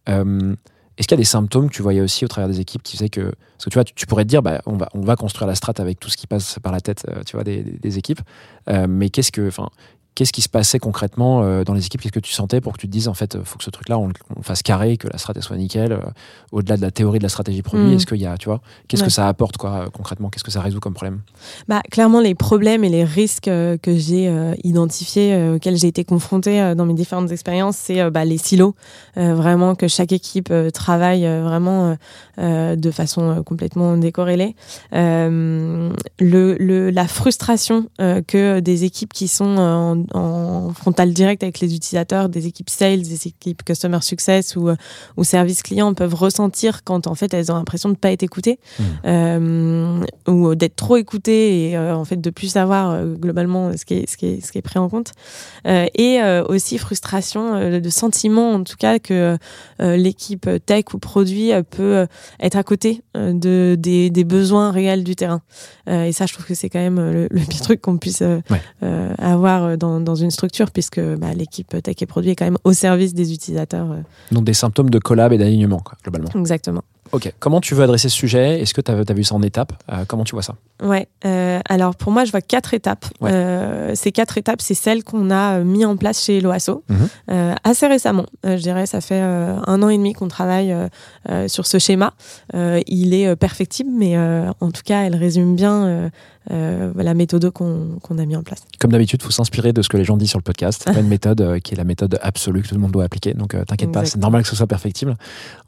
Speaker 1: Est-ce qu'il y a des symptômes que tu voyais aussi au travers des équipes qui faisaient que. Parce que tu vois, tu, pourrais te dire, bah, on, va, on va construire la strat avec tout ce qui passe par la tête tu vois, des, équipes. Mais qu'est-ce que. Qu'est-ce qui se passait concrètement euh, dans les équipes? Qu'est-ce que tu sentais pour que tu te dises, en fait, il faut que ce truc-là, on, le- on le fasse carré, que la strat elle soit nickel, euh, au-delà de la théorie de la stratégie produit
Speaker 3: Mm.
Speaker 1: Est-ce qu'il y a, tu vois, qu'est-ce
Speaker 3: Ouais.
Speaker 1: que ça apporte, quoi, euh, concrètement? Qu'est-ce que ça résout comme problème?
Speaker 3: Bah, clairement, les problèmes et les risques euh, que j'ai euh, identifiés, euh, auxquels j'ai été confrontée dans mes différentes expériences, c'est bah, les silos. Vraiment que chaque équipe travaille vraiment de façon complètement décorrélée. Le, le, la frustration que des équipes qui sont en, en frontal direct avec les utilisateurs, des équipes sales, des équipes customer success ou, euh, ou service client peuvent ressentir quand en fait elles ont l'impression de ne pas être écoutées euh, ou d'être trop écoutées et euh, en fait de plus savoir euh, globalement ce qui est, ce qui est, ce qui est pris en compte. Euh, et euh, aussi frustration euh, de sentiment en tout cas que euh, l'équipe tech ou produit peut être à côté euh, de, des, des besoins réels du terrain. Euh, et ça, je trouve que c'est quand même le, le pire truc qu'on puisse euh,
Speaker 1: Ouais.
Speaker 3: euh, avoir euh, dans, dans une structure puisque bah, l'équipe tech et produit est quand même au service des utilisateurs. euh.
Speaker 1: Donc des symptômes de collab et d'alignement, globalement.
Speaker 3: Exactement.
Speaker 1: Ok. Comment tu veux adresser ce sujet? Est-ce que tu as, vu ça en étapes? Euh, Comment tu vois ça?
Speaker 3: Ouais. euh, alors pour moi, je vois quatre étapes.
Speaker 1: Ouais.
Speaker 3: Euh, ces quatre étapes, c'est celles qu'on a mis en place chez Loasso
Speaker 1: Mhm.
Speaker 3: assez récemment. Je dirais, ça fait un an et demi qu'on travaille sur ce schéma. Il est perfectible, mais en tout cas, elle résume bien euh, la méthode qu'on a mis en place.
Speaker 1: Comme d'habitude, il faut s'inspirer de ce que les gens disent sur le podcast. C'est pas une méthode euh, qui est la méthode absolue que tout le monde doit appliquer. Donc euh, t'inquiète pas, c'est normal que ce soit perfectible.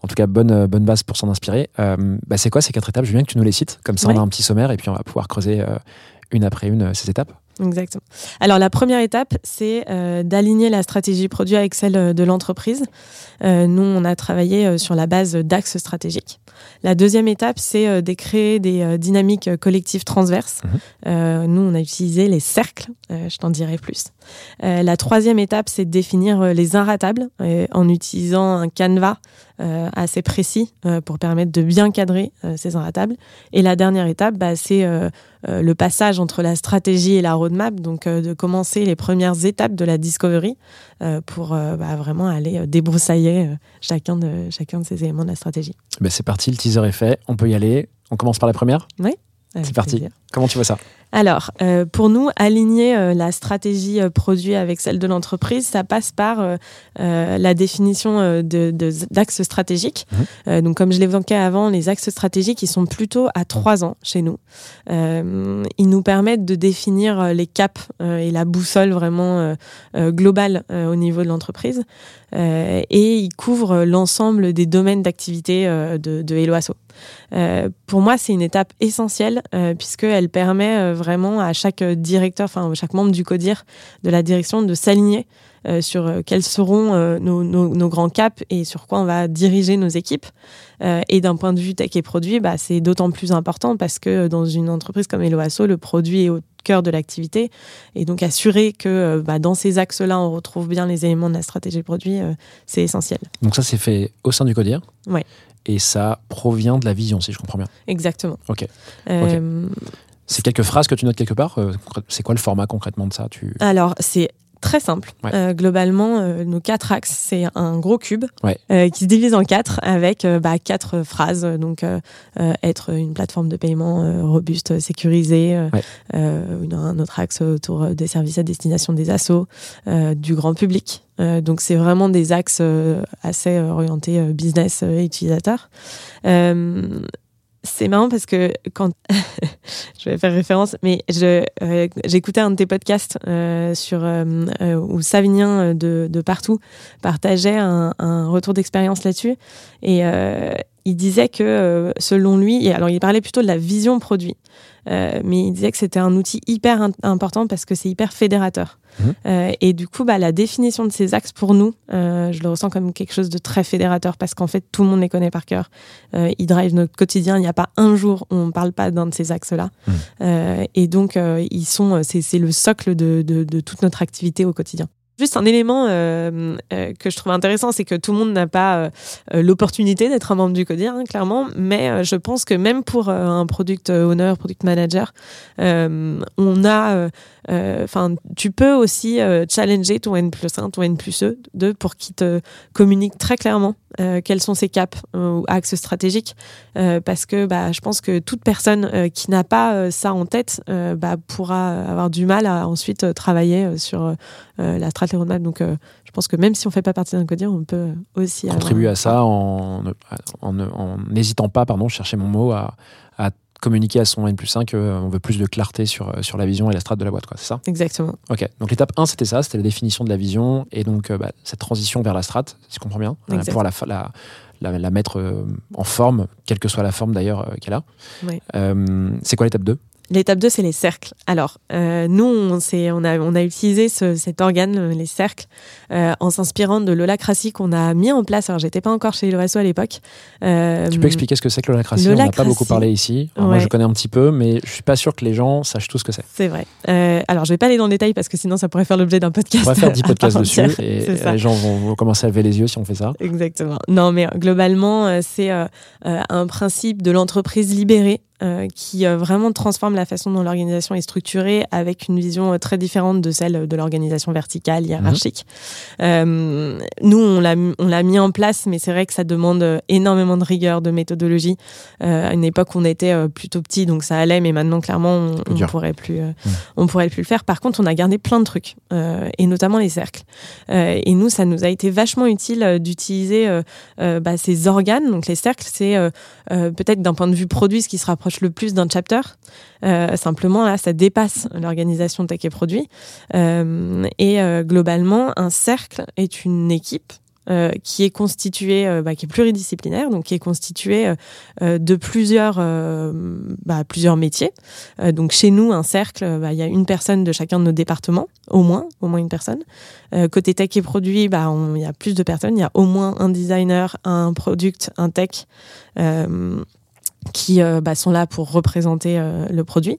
Speaker 1: En tout cas, bonne, bonne base pour s'en inspirer. Euh, bah, c'est quoi ces quatre étapes? Je veux bien que tu nous les cites. Comme ça, on a un petit sommaire et puis on va pouvoir creuser euh, une après une euh, ces étapes.
Speaker 3: Exactement. Alors la première étape, c'est euh, d'aligner la stratégie produit avec celle de l'entreprise. Euh, nous, on a travaillé euh, sur la base d'axes stratégiques. La deuxième étape, c'est euh, de créer des euh, dynamiques collectives transverses.
Speaker 1: Mhm.
Speaker 3: Euh, nous, on a utilisé les cercles. Euh, je t'en dirai plus. Euh, la troisième étape, c'est de définir euh, les inratables euh, en utilisant un canevas euh, assez précis euh, pour permettre de bien cadrer euh, ces inratables. Et la dernière étape, bah, c'est euh, euh, le passage entre la stratégie et la roadmap, donc euh, de commencer les premières étapes de la discovery euh, pour euh, bah, vraiment aller euh, débroussailler euh, chacun, de, chacun de ces éléments de la stratégie.
Speaker 1: Ben, c'est parti, le teaser est fait. On peut y aller. On commence par la première
Speaker 3: Avec
Speaker 1: C'est parti.
Speaker 3: plaisir.
Speaker 1: Comment tu vois ça
Speaker 3: Alors, euh, pour nous, aligner euh, la stratégie euh, produit avec celle de l'entreprise, ça passe par la définition d'axes stratégiques.
Speaker 1: Mhm.
Speaker 3: Donc, comme je l'évoquais avant, les axes stratégiques, ils sont plutôt à trois ans chez nous. Ils nous permettent de définir les caps et la boussole vraiment globale au niveau de l'entreprise. Et ils couvrent l'ensemble des domaines d'activité de, de Hello Asso. Euh, pour moi, c'est une étape essentielle euh, puisqu'elle permet euh, vraiment à chaque directeur, enfin chaque membre du CODIR de la direction de s'aligner euh, sur euh, quels seront euh, nos, nos- nos grands caps et sur quoi on va diriger nos équipes. Euh, et d'un point de vue tech et produit, bah, c'est d'autant plus important parce que dans une entreprise comme Hello Asso, le produit est au cœur de l'activité. Et donc assurer que euh, bah, dans ces axes-là, on retrouve bien les éléments de la stratégie produit, euh, c'est essentiel.
Speaker 1: Donc ça, c'est fait au sein du CODIR?
Speaker 3: Ouais.
Speaker 1: Et ça provient de la vision, si je comprends bien.
Speaker 3: Exactement.
Speaker 1: Ok.
Speaker 3: Euh,
Speaker 1: C'est quelques phrases que tu notes quelque part. euh, C'est quoi le format concrètement de ça? Tu...
Speaker 3: Alors, c'est très simple.
Speaker 1: Ouais.
Speaker 3: Euh, globalement, euh, nos quatre axes, c'est un gros cube
Speaker 1: Ouais.
Speaker 3: euh, qui se divise en quatre avec bah, quatre phrases. Donc, être une plateforme de paiement robuste, sécurisée.
Speaker 1: Ouais.
Speaker 3: un autre axe autour des services à destination des assos, du grand public. Donc, c'est vraiment des axes assez orientés business et utilisateur. C'est marrant parce que quand je vais faire référence, mais euh, j'écoutais un de tes podcasts euh, sur euh, où Savinien de, de partout partageait un, un retour d'expérience là-dessus. Et il disait que euh, selon lui, et alors il parlait plutôt de la vision produit, euh, mais il disait que c'était un outil hyper in- important parce que c'est hyper fédérateur.
Speaker 1: Mhm.
Speaker 3: Euh, et du coup, bah, la définition de ces axes pour nous, euh, je le ressens comme quelque chose de très fédérateur parce qu'en fait, tout le monde les connaît par cœur. Ils drivent notre quotidien. Il n'y a pas un jour où on ne parle pas d'un de ces axes-là. Euh, et donc, ils sont, c'est, c'est le socle de, de, de toute notre activité au quotidien. Juste un élément euh, euh, que je trouve intéressant, c'est que tout le monde n'a pas euh, l'opportunité d'être un membre du CODIR, hein, clairement, mais je pense que même pour un product owner, product manager, on a, enfin, tu peux aussi challenger ton N plus 1, ton N plus 2 pour qu'il te communique très clairement euh, quels sont ses caps euh, ou axes stratégiques, euh, parce que bah, je pense que toute personne qui n'a pas ça en tête bah, pourra avoir du mal à ensuite travailler sur la stratégie roadmap. Donc, je pense que même si on fait pas partie d'un codir, on peut aussi
Speaker 1: contribuer
Speaker 3: avoir-
Speaker 1: à ça en en- en n'hésitant pas, pardon, je cherchais mon mot, à, à communiquer à son N plus 5 qu'on veut plus de clarté sur, euh, sur la vision et la strate de la boîte, quoi, c'est ça?
Speaker 3: Exactement.
Speaker 1: Ok, donc l'étape 1, c'était ça, c'était la définition de la vision et donc euh, bah, cette transition vers la strate, si je comprends bien, euh,
Speaker 3: Exact.
Speaker 1: pouvoir la, fa- la, la, la mettre euh, en forme, quelle que soit la forme d'ailleurs euh, qu'elle a.
Speaker 3: Oui.
Speaker 1: Euh, c'est quoi l'étape 2
Speaker 3: L'étape 2, c'est les cercles. Alors, euh, nous, on, a, on a utilisé ce- cet organe, euh, les cercles, euh, en s'inspirant de l'holacratie qu'on a mis en place. Alors, j'étais pas encore chez l'OSO à l'époque. Euh,
Speaker 1: Tu peux expliquer ce que c'est que l'holacratie? On n'a pas beaucoup parlé ici. Alors, Moi, je connais un petit peu, mais je suis pas sûr que les gens sachent tout ce que c'est.
Speaker 3: C'est vrai. Alors, je vais pas aller dans le détail parce que sinon, ça pourrait faire l'objet d'un podcast.
Speaker 1: On va faire 10
Speaker 3: à part
Speaker 1: podcasts dessus
Speaker 3: entière.
Speaker 1: et les gens vont, vont commencer à lever les yeux si on fait ça.
Speaker 3: Exactement. Non, mais globalement, c'est un principe de l'entreprise libérée euh, qui euh, vraiment transforme la façon dont l'organisation est structurée avec une vision euh, très différente de celle de l'organisation verticale, hiérarchique. Euh, nous, on l'a on l'a mis en place, mais c'est vrai que ça demande énormément de rigueur, de méthodologie. Euh, à une époque, on était plutôt petit, donc ça allait, mais maintenant, clairement, on, on pourrait plus, euh, on pourrait plus le faire. Par contre, on a gardé plein de trucs, euh, et notamment les cercles. Euh, et nous, ça nous a été vachement utile d'utiliser bah, ces organes. Donc les cercles, c'est peut-être d'un point de vue produit ce qui se rapproche le plus d'un chapter. Euh, simplement, là, ça dépasse l'organisation tech et produit. Euh, et euh, globalement, un cercle est une équipe qui est constitué, euh, bah, qui est pluridisciplinaire, donc qui est constitué euh, de plusieurs, bah, métiers. Donc chez nous, un cercle, bah, il y a une personne de chacun de nos départements, au moins, au moins une personne. Côté tech et produit, il y a plus de personnes. Il y a au moins un designer, un product, un tech. Qui euh, bah, sont là pour représenter euh, le produit.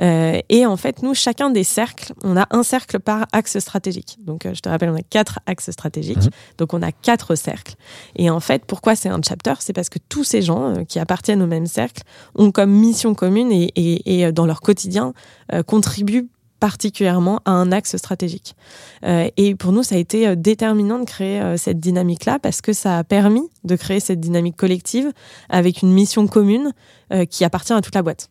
Speaker 3: Euh, et en fait, nous, chacun des cercles, on a un cercle par axe stratégique. Donc, euh, je te rappelle, on a quatre axes stratégiques.
Speaker 1: Mhm.
Speaker 3: Donc, on a quatre cercles. Et en fait, pourquoi c'est un chapter? C'est parce que tous ces gens euh, qui appartiennent au même cercle ont comme mission commune et, et, et, dans leur quotidien euh, contribuent particulièrement à un axe stratégique. Euh, et pour nous, ça a été euh, déterminant de créer euh, cette dynamique-là parce que ça a permis de créer cette dynamique collective avec une mission commune qui appartient à toute la boîte.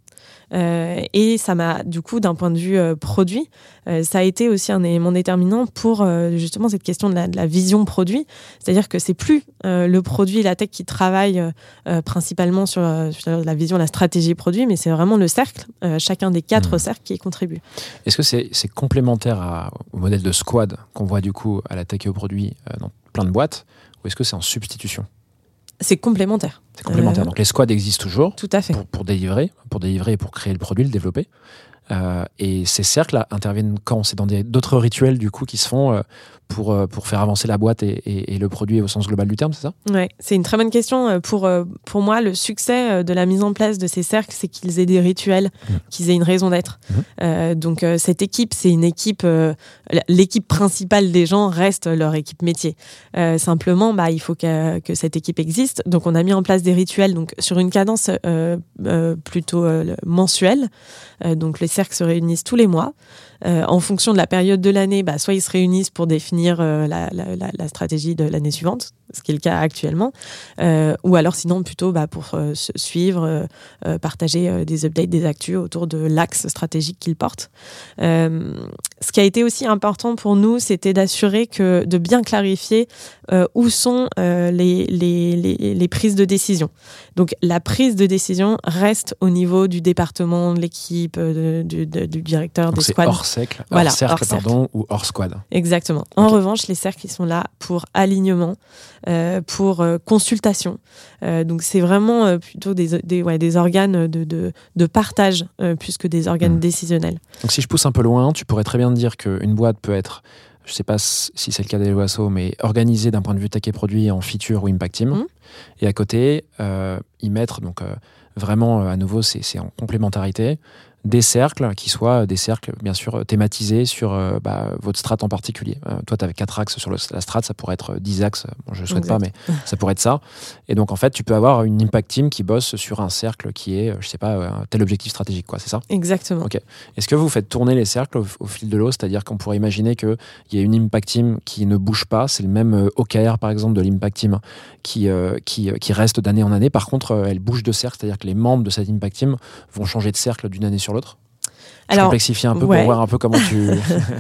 Speaker 3: Euh, et ça m'a, du coup, d'un point de vue euh, produit, euh, ça a été aussi un élément déterminant pour justement cette question de la, de la vision produit. C'est-à-dire que c'est plus le produit et la tech qui travaillent euh, principalement sur, sur la vision, la stratégie produit, mais c'est vraiment le cercle, chacun des quatre
Speaker 1: Mhm.
Speaker 3: cercles qui y contribue.
Speaker 1: Est-ce que c'est complémentaire à- au modèle de squad qu'on voit du coup à la tech et au produit dans plein de boîtes ou est-ce que c'est en substitution?
Speaker 3: C'est complémentaire,
Speaker 1: C'est complémentaire. Donc les squads existent toujours
Speaker 3: tout à fait.
Speaker 1: pour, pour délivrer, pour délivrer et pour créer le produit, le développer. Euh, et ces cercles interviennent quand? C'est dans d'autres rituels du coup qui se font euh, pour, euh, pour faire avancer la boîte et, et- et le produit au sens global du terme, c'est ça?
Speaker 3: Ouais, c'est une très bonne question. Euh, Pour, euh, pour moi, le succès de la mise en place de ces cercles, c'est qu'ils aient des rituels,
Speaker 1: Mhm.
Speaker 3: qu'ils aient une raison d'être. Euh, donc, cette équipe, c'est une équipe. euh, L'équipe principale des gens reste leur équipe métier. Euh, simplement, bah, il faut que, que cette équipe existe. Donc, on a mis en place des rituels donc, sur une cadence plutôt mensuelle. Donc, les cercles se réunissent tous les mois. En fonction de la période de l'année, bah, soit ils se réunissent pour définir euh, la, stratégie de l'année suivante, ce qui est le cas actuellement, euh, ou alors sinon plutôt bah, pour euh, suivre, euh, partager des updates, des actus autour de l'axe stratégique qu'ils portent. Euh, ce qui a été aussi important pour nous, c'était d'assurer que de bien clarifier où sont les, les, les, les prises de décision. Donc la prise de décision reste au niveau du département, de l'équipe, du, directeur,
Speaker 1: Donc
Speaker 3: des squads.
Speaker 1: hors cercle,
Speaker 3: Voilà,
Speaker 1: hors cercle,
Speaker 3: hors cercle.
Speaker 1: pardon, ou hors squad.
Speaker 3: Exactement. En revanche, les cercles, ils sont là pour alignement, pour euh, consultation. Euh, donc, c'est vraiment euh, plutôt des, des, ouais, des organes de, de, de partage euh, plus que des organes
Speaker 1: Mhm.
Speaker 3: décisionnels.
Speaker 1: Donc si je pousse un peu loin, tu pourrais très bien dire qu'une boîte peut être, je sais pas si c'est le cas d'Eloasso, mais organisée d'un point de vue tech et produit en feature ou impact team.
Speaker 3: Mhm.
Speaker 1: Et à côté, euh, y mettre, donc euh, vraiment euh, à nouveau, c'est c'est en complémentarité, des cercles qui soient des cercles bien sûr euh, thématisés sur euh, bah, votre strat en particulier. Euh, toi, tu avais quatre axes sur le- la strat, ça pourrait être 10 axes, bon, je ne souhaite pas, mais ça pourrait être ça. Et donc en fait, tu peux avoir une impact team qui bosse sur un cercle qui est, euh, je sais pas, euh, un tel objectif stratégique, quoi, c'est ça?
Speaker 3: Exactement.
Speaker 1: Ok. Est-ce que vous faites tourner les cercles au, au fil de l'eau? C'est-à-dire qu'on pourrait imaginer qu'il y a une impact team qui ne bouge pas, c'est le même euh, OKR par exemple de l'impact team qui, euh, qui, euh, qui reste d'année en année. Par contre, euh, elle bouge de cercle, c'est-à-dire que les membres de cette impact team vont changer de cercle d'une année sur l'autre? Je
Speaker 3: Alors,
Speaker 1: complexifie un peu
Speaker 3: ouais.
Speaker 1: pour voir un peu comment tu.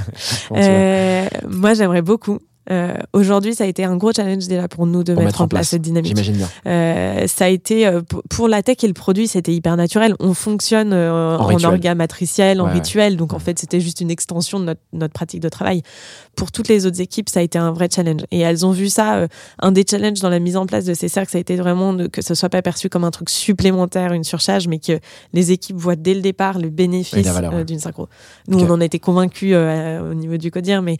Speaker 1: comment tu vas.
Speaker 3: euh, moi, j'aimerais beaucoup. Euh, Aujourd'hui, ça a été un gros challenge déjà pour nous de
Speaker 1: Pour
Speaker 3: mettre, en place, cette dynamique.
Speaker 1: J'imagine bien.
Speaker 3: Euh, ça a été euh, pour- la tech et le produit, c'était hyper naturel. On fonctionne
Speaker 1: En
Speaker 3: en, orga matriciel, en
Speaker 1: Ouais,
Speaker 3: rituel, donc en fait c'était juste une extension de notre, notre pratique de travail. Pour toutes les autres équipes, ça a été un vrai challenge. Et elles ont vu ça. euh, un des challenges dans la mise en place de ces cercles, ça a été vraiment de, que ce soit pas perçu comme un truc supplémentaire, une surcharge, mais que les équipes voient dès le départ le bénéfice
Speaker 1: ouais.
Speaker 3: d'une synchro. Nous, on en était convaincus au niveau du codir, mais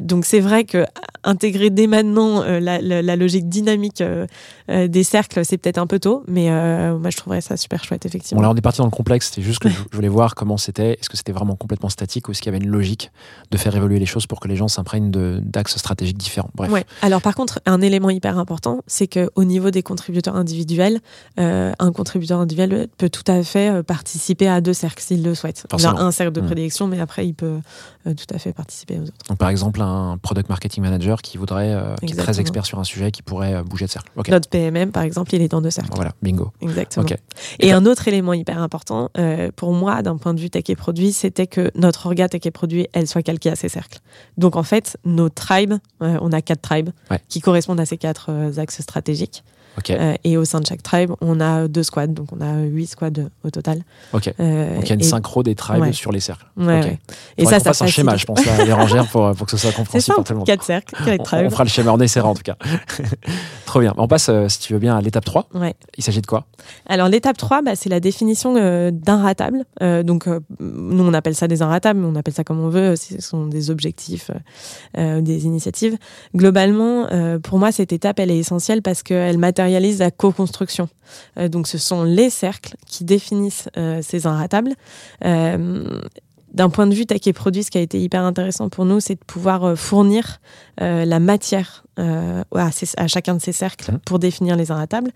Speaker 3: donc c'est vrai que intégrer dès maintenant euh, la, la- la logique dynamique euh, euh, des cercles, c'est peut-être un peu tôt, mais euh, moi je trouverais ça super chouette
Speaker 1: Bon,
Speaker 3: effectivement.
Speaker 1: là, on est parti dans le complexe. C'était juste que je voulais voir comment c'était. Est-ce que c'était vraiment complètement statique ou est-ce qu'il y avait une logique de faire évoluer les choses pour que les gens s'imprègnent d'axes stratégiques différents? Bref.
Speaker 3: Ouais. Alors par contre, un élément hyper important, c'est que au niveau des contributeurs individuels, euh, un contributeur individuel peut tout à fait euh, participer à deux cercles s'il le souhaite. Il a
Speaker 1: Forcément.
Speaker 3: un cercle de
Speaker 1: Mm.
Speaker 3: prédilection, mais après il peut euh, tout à fait participer aux autres.
Speaker 1: Donc, par exemple, un product marketing manager qui voudrait, euh, qui est très expert sur un sujet, qui pourrait euh, bouger de cercle. Ok.
Speaker 3: Notre PMM, par exemple, il est dans deux cercles.
Speaker 1: Voilà, bingo.
Speaker 3: Exactement.
Speaker 1: Ok.
Speaker 3: Et un autre élément hyper important euh, pour moi, d'un point de vue tech et produit, c'était que notre orga tech et produit, elle soit calquée à ces cercles. Donc en fait, nos tribes, on a quatre tribes
Speaker 1: Ouais.
Speaker 3: qui correspondent à ces quatre axes stratégiques. Euh, et au sein de chaque tribe, on a deux squads, donc on a huit squads au total.
Speaker 1: Ok.
Speaker 3: Euh,
Speaker 1: Donc il y a une
Speaker 3: et-
Speaker 1: synchro des tribes
Speaker 3: Ouais.
Speaker 1: sur les cercles.
Speaker 3: ouais.
Speaker 1: Et ça,
Speaker 3: ça,
Speaker 1: fasse un schéma, je pense, à Bérangère pour, pour que ce soit compréhensible pour tout le monde.
Speaker 3: quatre cercles, quatre
Speaker 1: On,
Speaker 3: tribes.
Speaker 1: on fera le schéma, on essaiera en tout cas. Trop bien. On passe, euh, si tu veux bien, à l'étape 3.
Speaker 3: Ouais.
Speaker 1: Il s'agit de quoi?
Speaker 3: Alors l'étape 3, bah, c'est la définition d'un ratable. Donc nous on appelle ça des inratables, mais on appelle ça comme on veut. Ce sont des objectifs, des initiatives. Globalement, pour moi cette étape elle est essentielle parce qu'elle matérialise la co-construction. Euh, donc ce sont les cercles qui définissent euh, ces inratables. Euh, d'un point de vue tech et produit, ce qui a été hyper intéressant pour nous, c'est de pouvoir fournir la matière à, ces- à chacun de ces cercles
Speaker 1: Mhm.
Speaker 3: pour définir les inratables.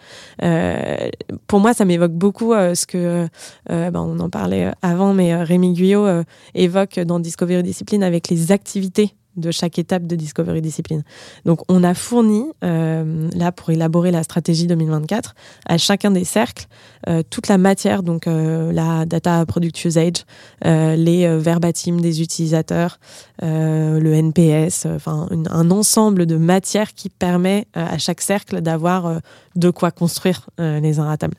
Speaker 3: Pour moi, ça m'évoque beaucoup ce que, ben, on en parlait avant, mais Rémi Guyot évoque dans Discovery Discipline avec les activités de chaque étape de Discovery Discipline. Donc, on a fourni, euh, là, pour élaborer la stratégie 2024, à chacun des cercles, euh, toute la matière, donc euh, la data product usage, les verbatim des utilisateurs, le NPS, enfin un ensemble de matières qui permet à chaque cercle d'avoir de quoi construire les inratables.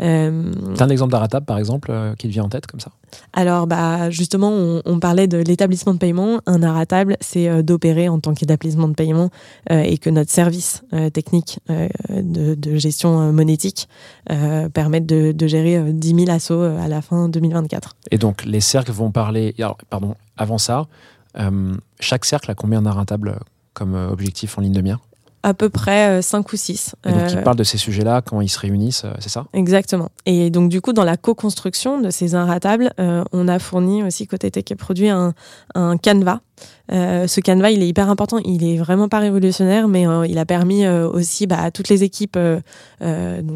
Speaker 3: Euh,
Speaker 1: T'as un exemple d'Aratable, par exemple, euh, qui te vient en tête comme ça
Speaker 3: alors, bah, justement, on, on parlait de l'établissement de paiement. Un arratable, c'est euh, d'opérer en tant qu'établissement de paiement euh, et que notre service euh, technique de, de gestion monétique permette de, de gérer euh, 10 000 assos euh, à la fin 2024.
Speaker 1: Et donc, les cercles vont parler. alors, pardon, avant ça, chaque cercle a combien d'inratables comme objectif en ligne de mire?
Speaker 3: À peu près 5 ou 6.
Speaker 1: Et donc, ils parlent de ces sujets-là quand ils se réunissent, euh, c'est ça?
Speaker 3: Exactement. Et donc, du coup, dans la co-construction de ces inratables, euh, on a fourni aussi, côté tech et produit, un, un canevas. Euh, ce canevas, il est hyper important. Il est vraiment pas révolutionnaire, mais euh, il a permis euh, aussi bah, à toutes les équipes,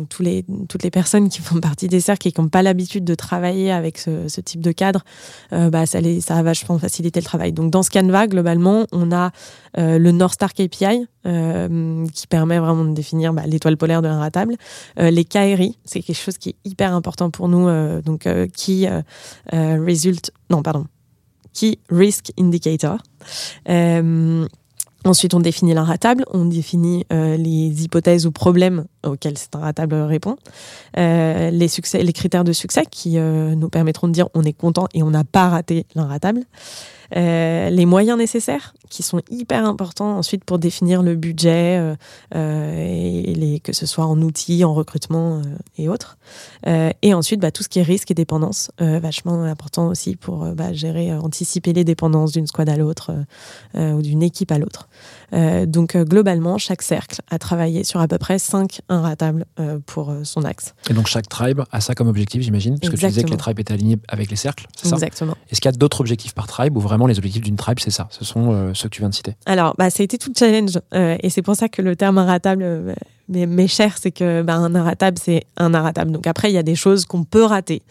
Speaker 3: toutes les personnes qui font partie des cercles et qui n'ont pas l'habitude de travailler avec ce, type de cadre, bah, ça, les, ça a vachement facilité le travail. Donc, dans ce canevas, globalement, on a le North Star KPI qui permet vraiment de définir bah, l'étoile polaire de l'inratable. Les KRI, c'est quelque chose qui est hyper important pour nous, donc qui result, non pardon, Key Risk Indicator. Euh, Ensuite, on définit l'inratable, on définit euh, les hypothèses ou problèmes auxquels cet inratable répond, euh, les, succès, les critères de succès qui nous permettront de dire on est content et on n'a pas raté l'inratable, les moyens nécessaires qui sont hyper importants ensuite pour définir le budget, euh, euh, et les, que ce soit en outils, en recrutement euh, et autres. Et ensuite, bah, tout ce qui est risque et dépendance, vachement important aussi pour bah, gérer, anticiper les dépendances d'une squad à l'autre ou d'une équipe à l'autre. Donc globalement, chaque cercle a travaillé sur à peu près 5 inratables pour son axe.
Speaker 1: Et donc, chaque tribe a ça comme objectif, j'imagine Parce que tu disais que les tribes étaient alignés avec les cercles, c'est ça?
Speaker 3: Exactement.
Speaker 1: Est-ce qu'il y a d'autres objectifs par tribe ou vraiment les objectifs d'une tribe, c'est ça? Ce sont euh, ceux que tu viens de citer
Speaker 3: Alors, bah, ça a été tout le challenge. euh, et c'est pour ça que le terme inratable euh, m'est m'est cher. C'est que bah, un inratable, c'est un inratable. Donc après, il y a des choses qu'on peut rater.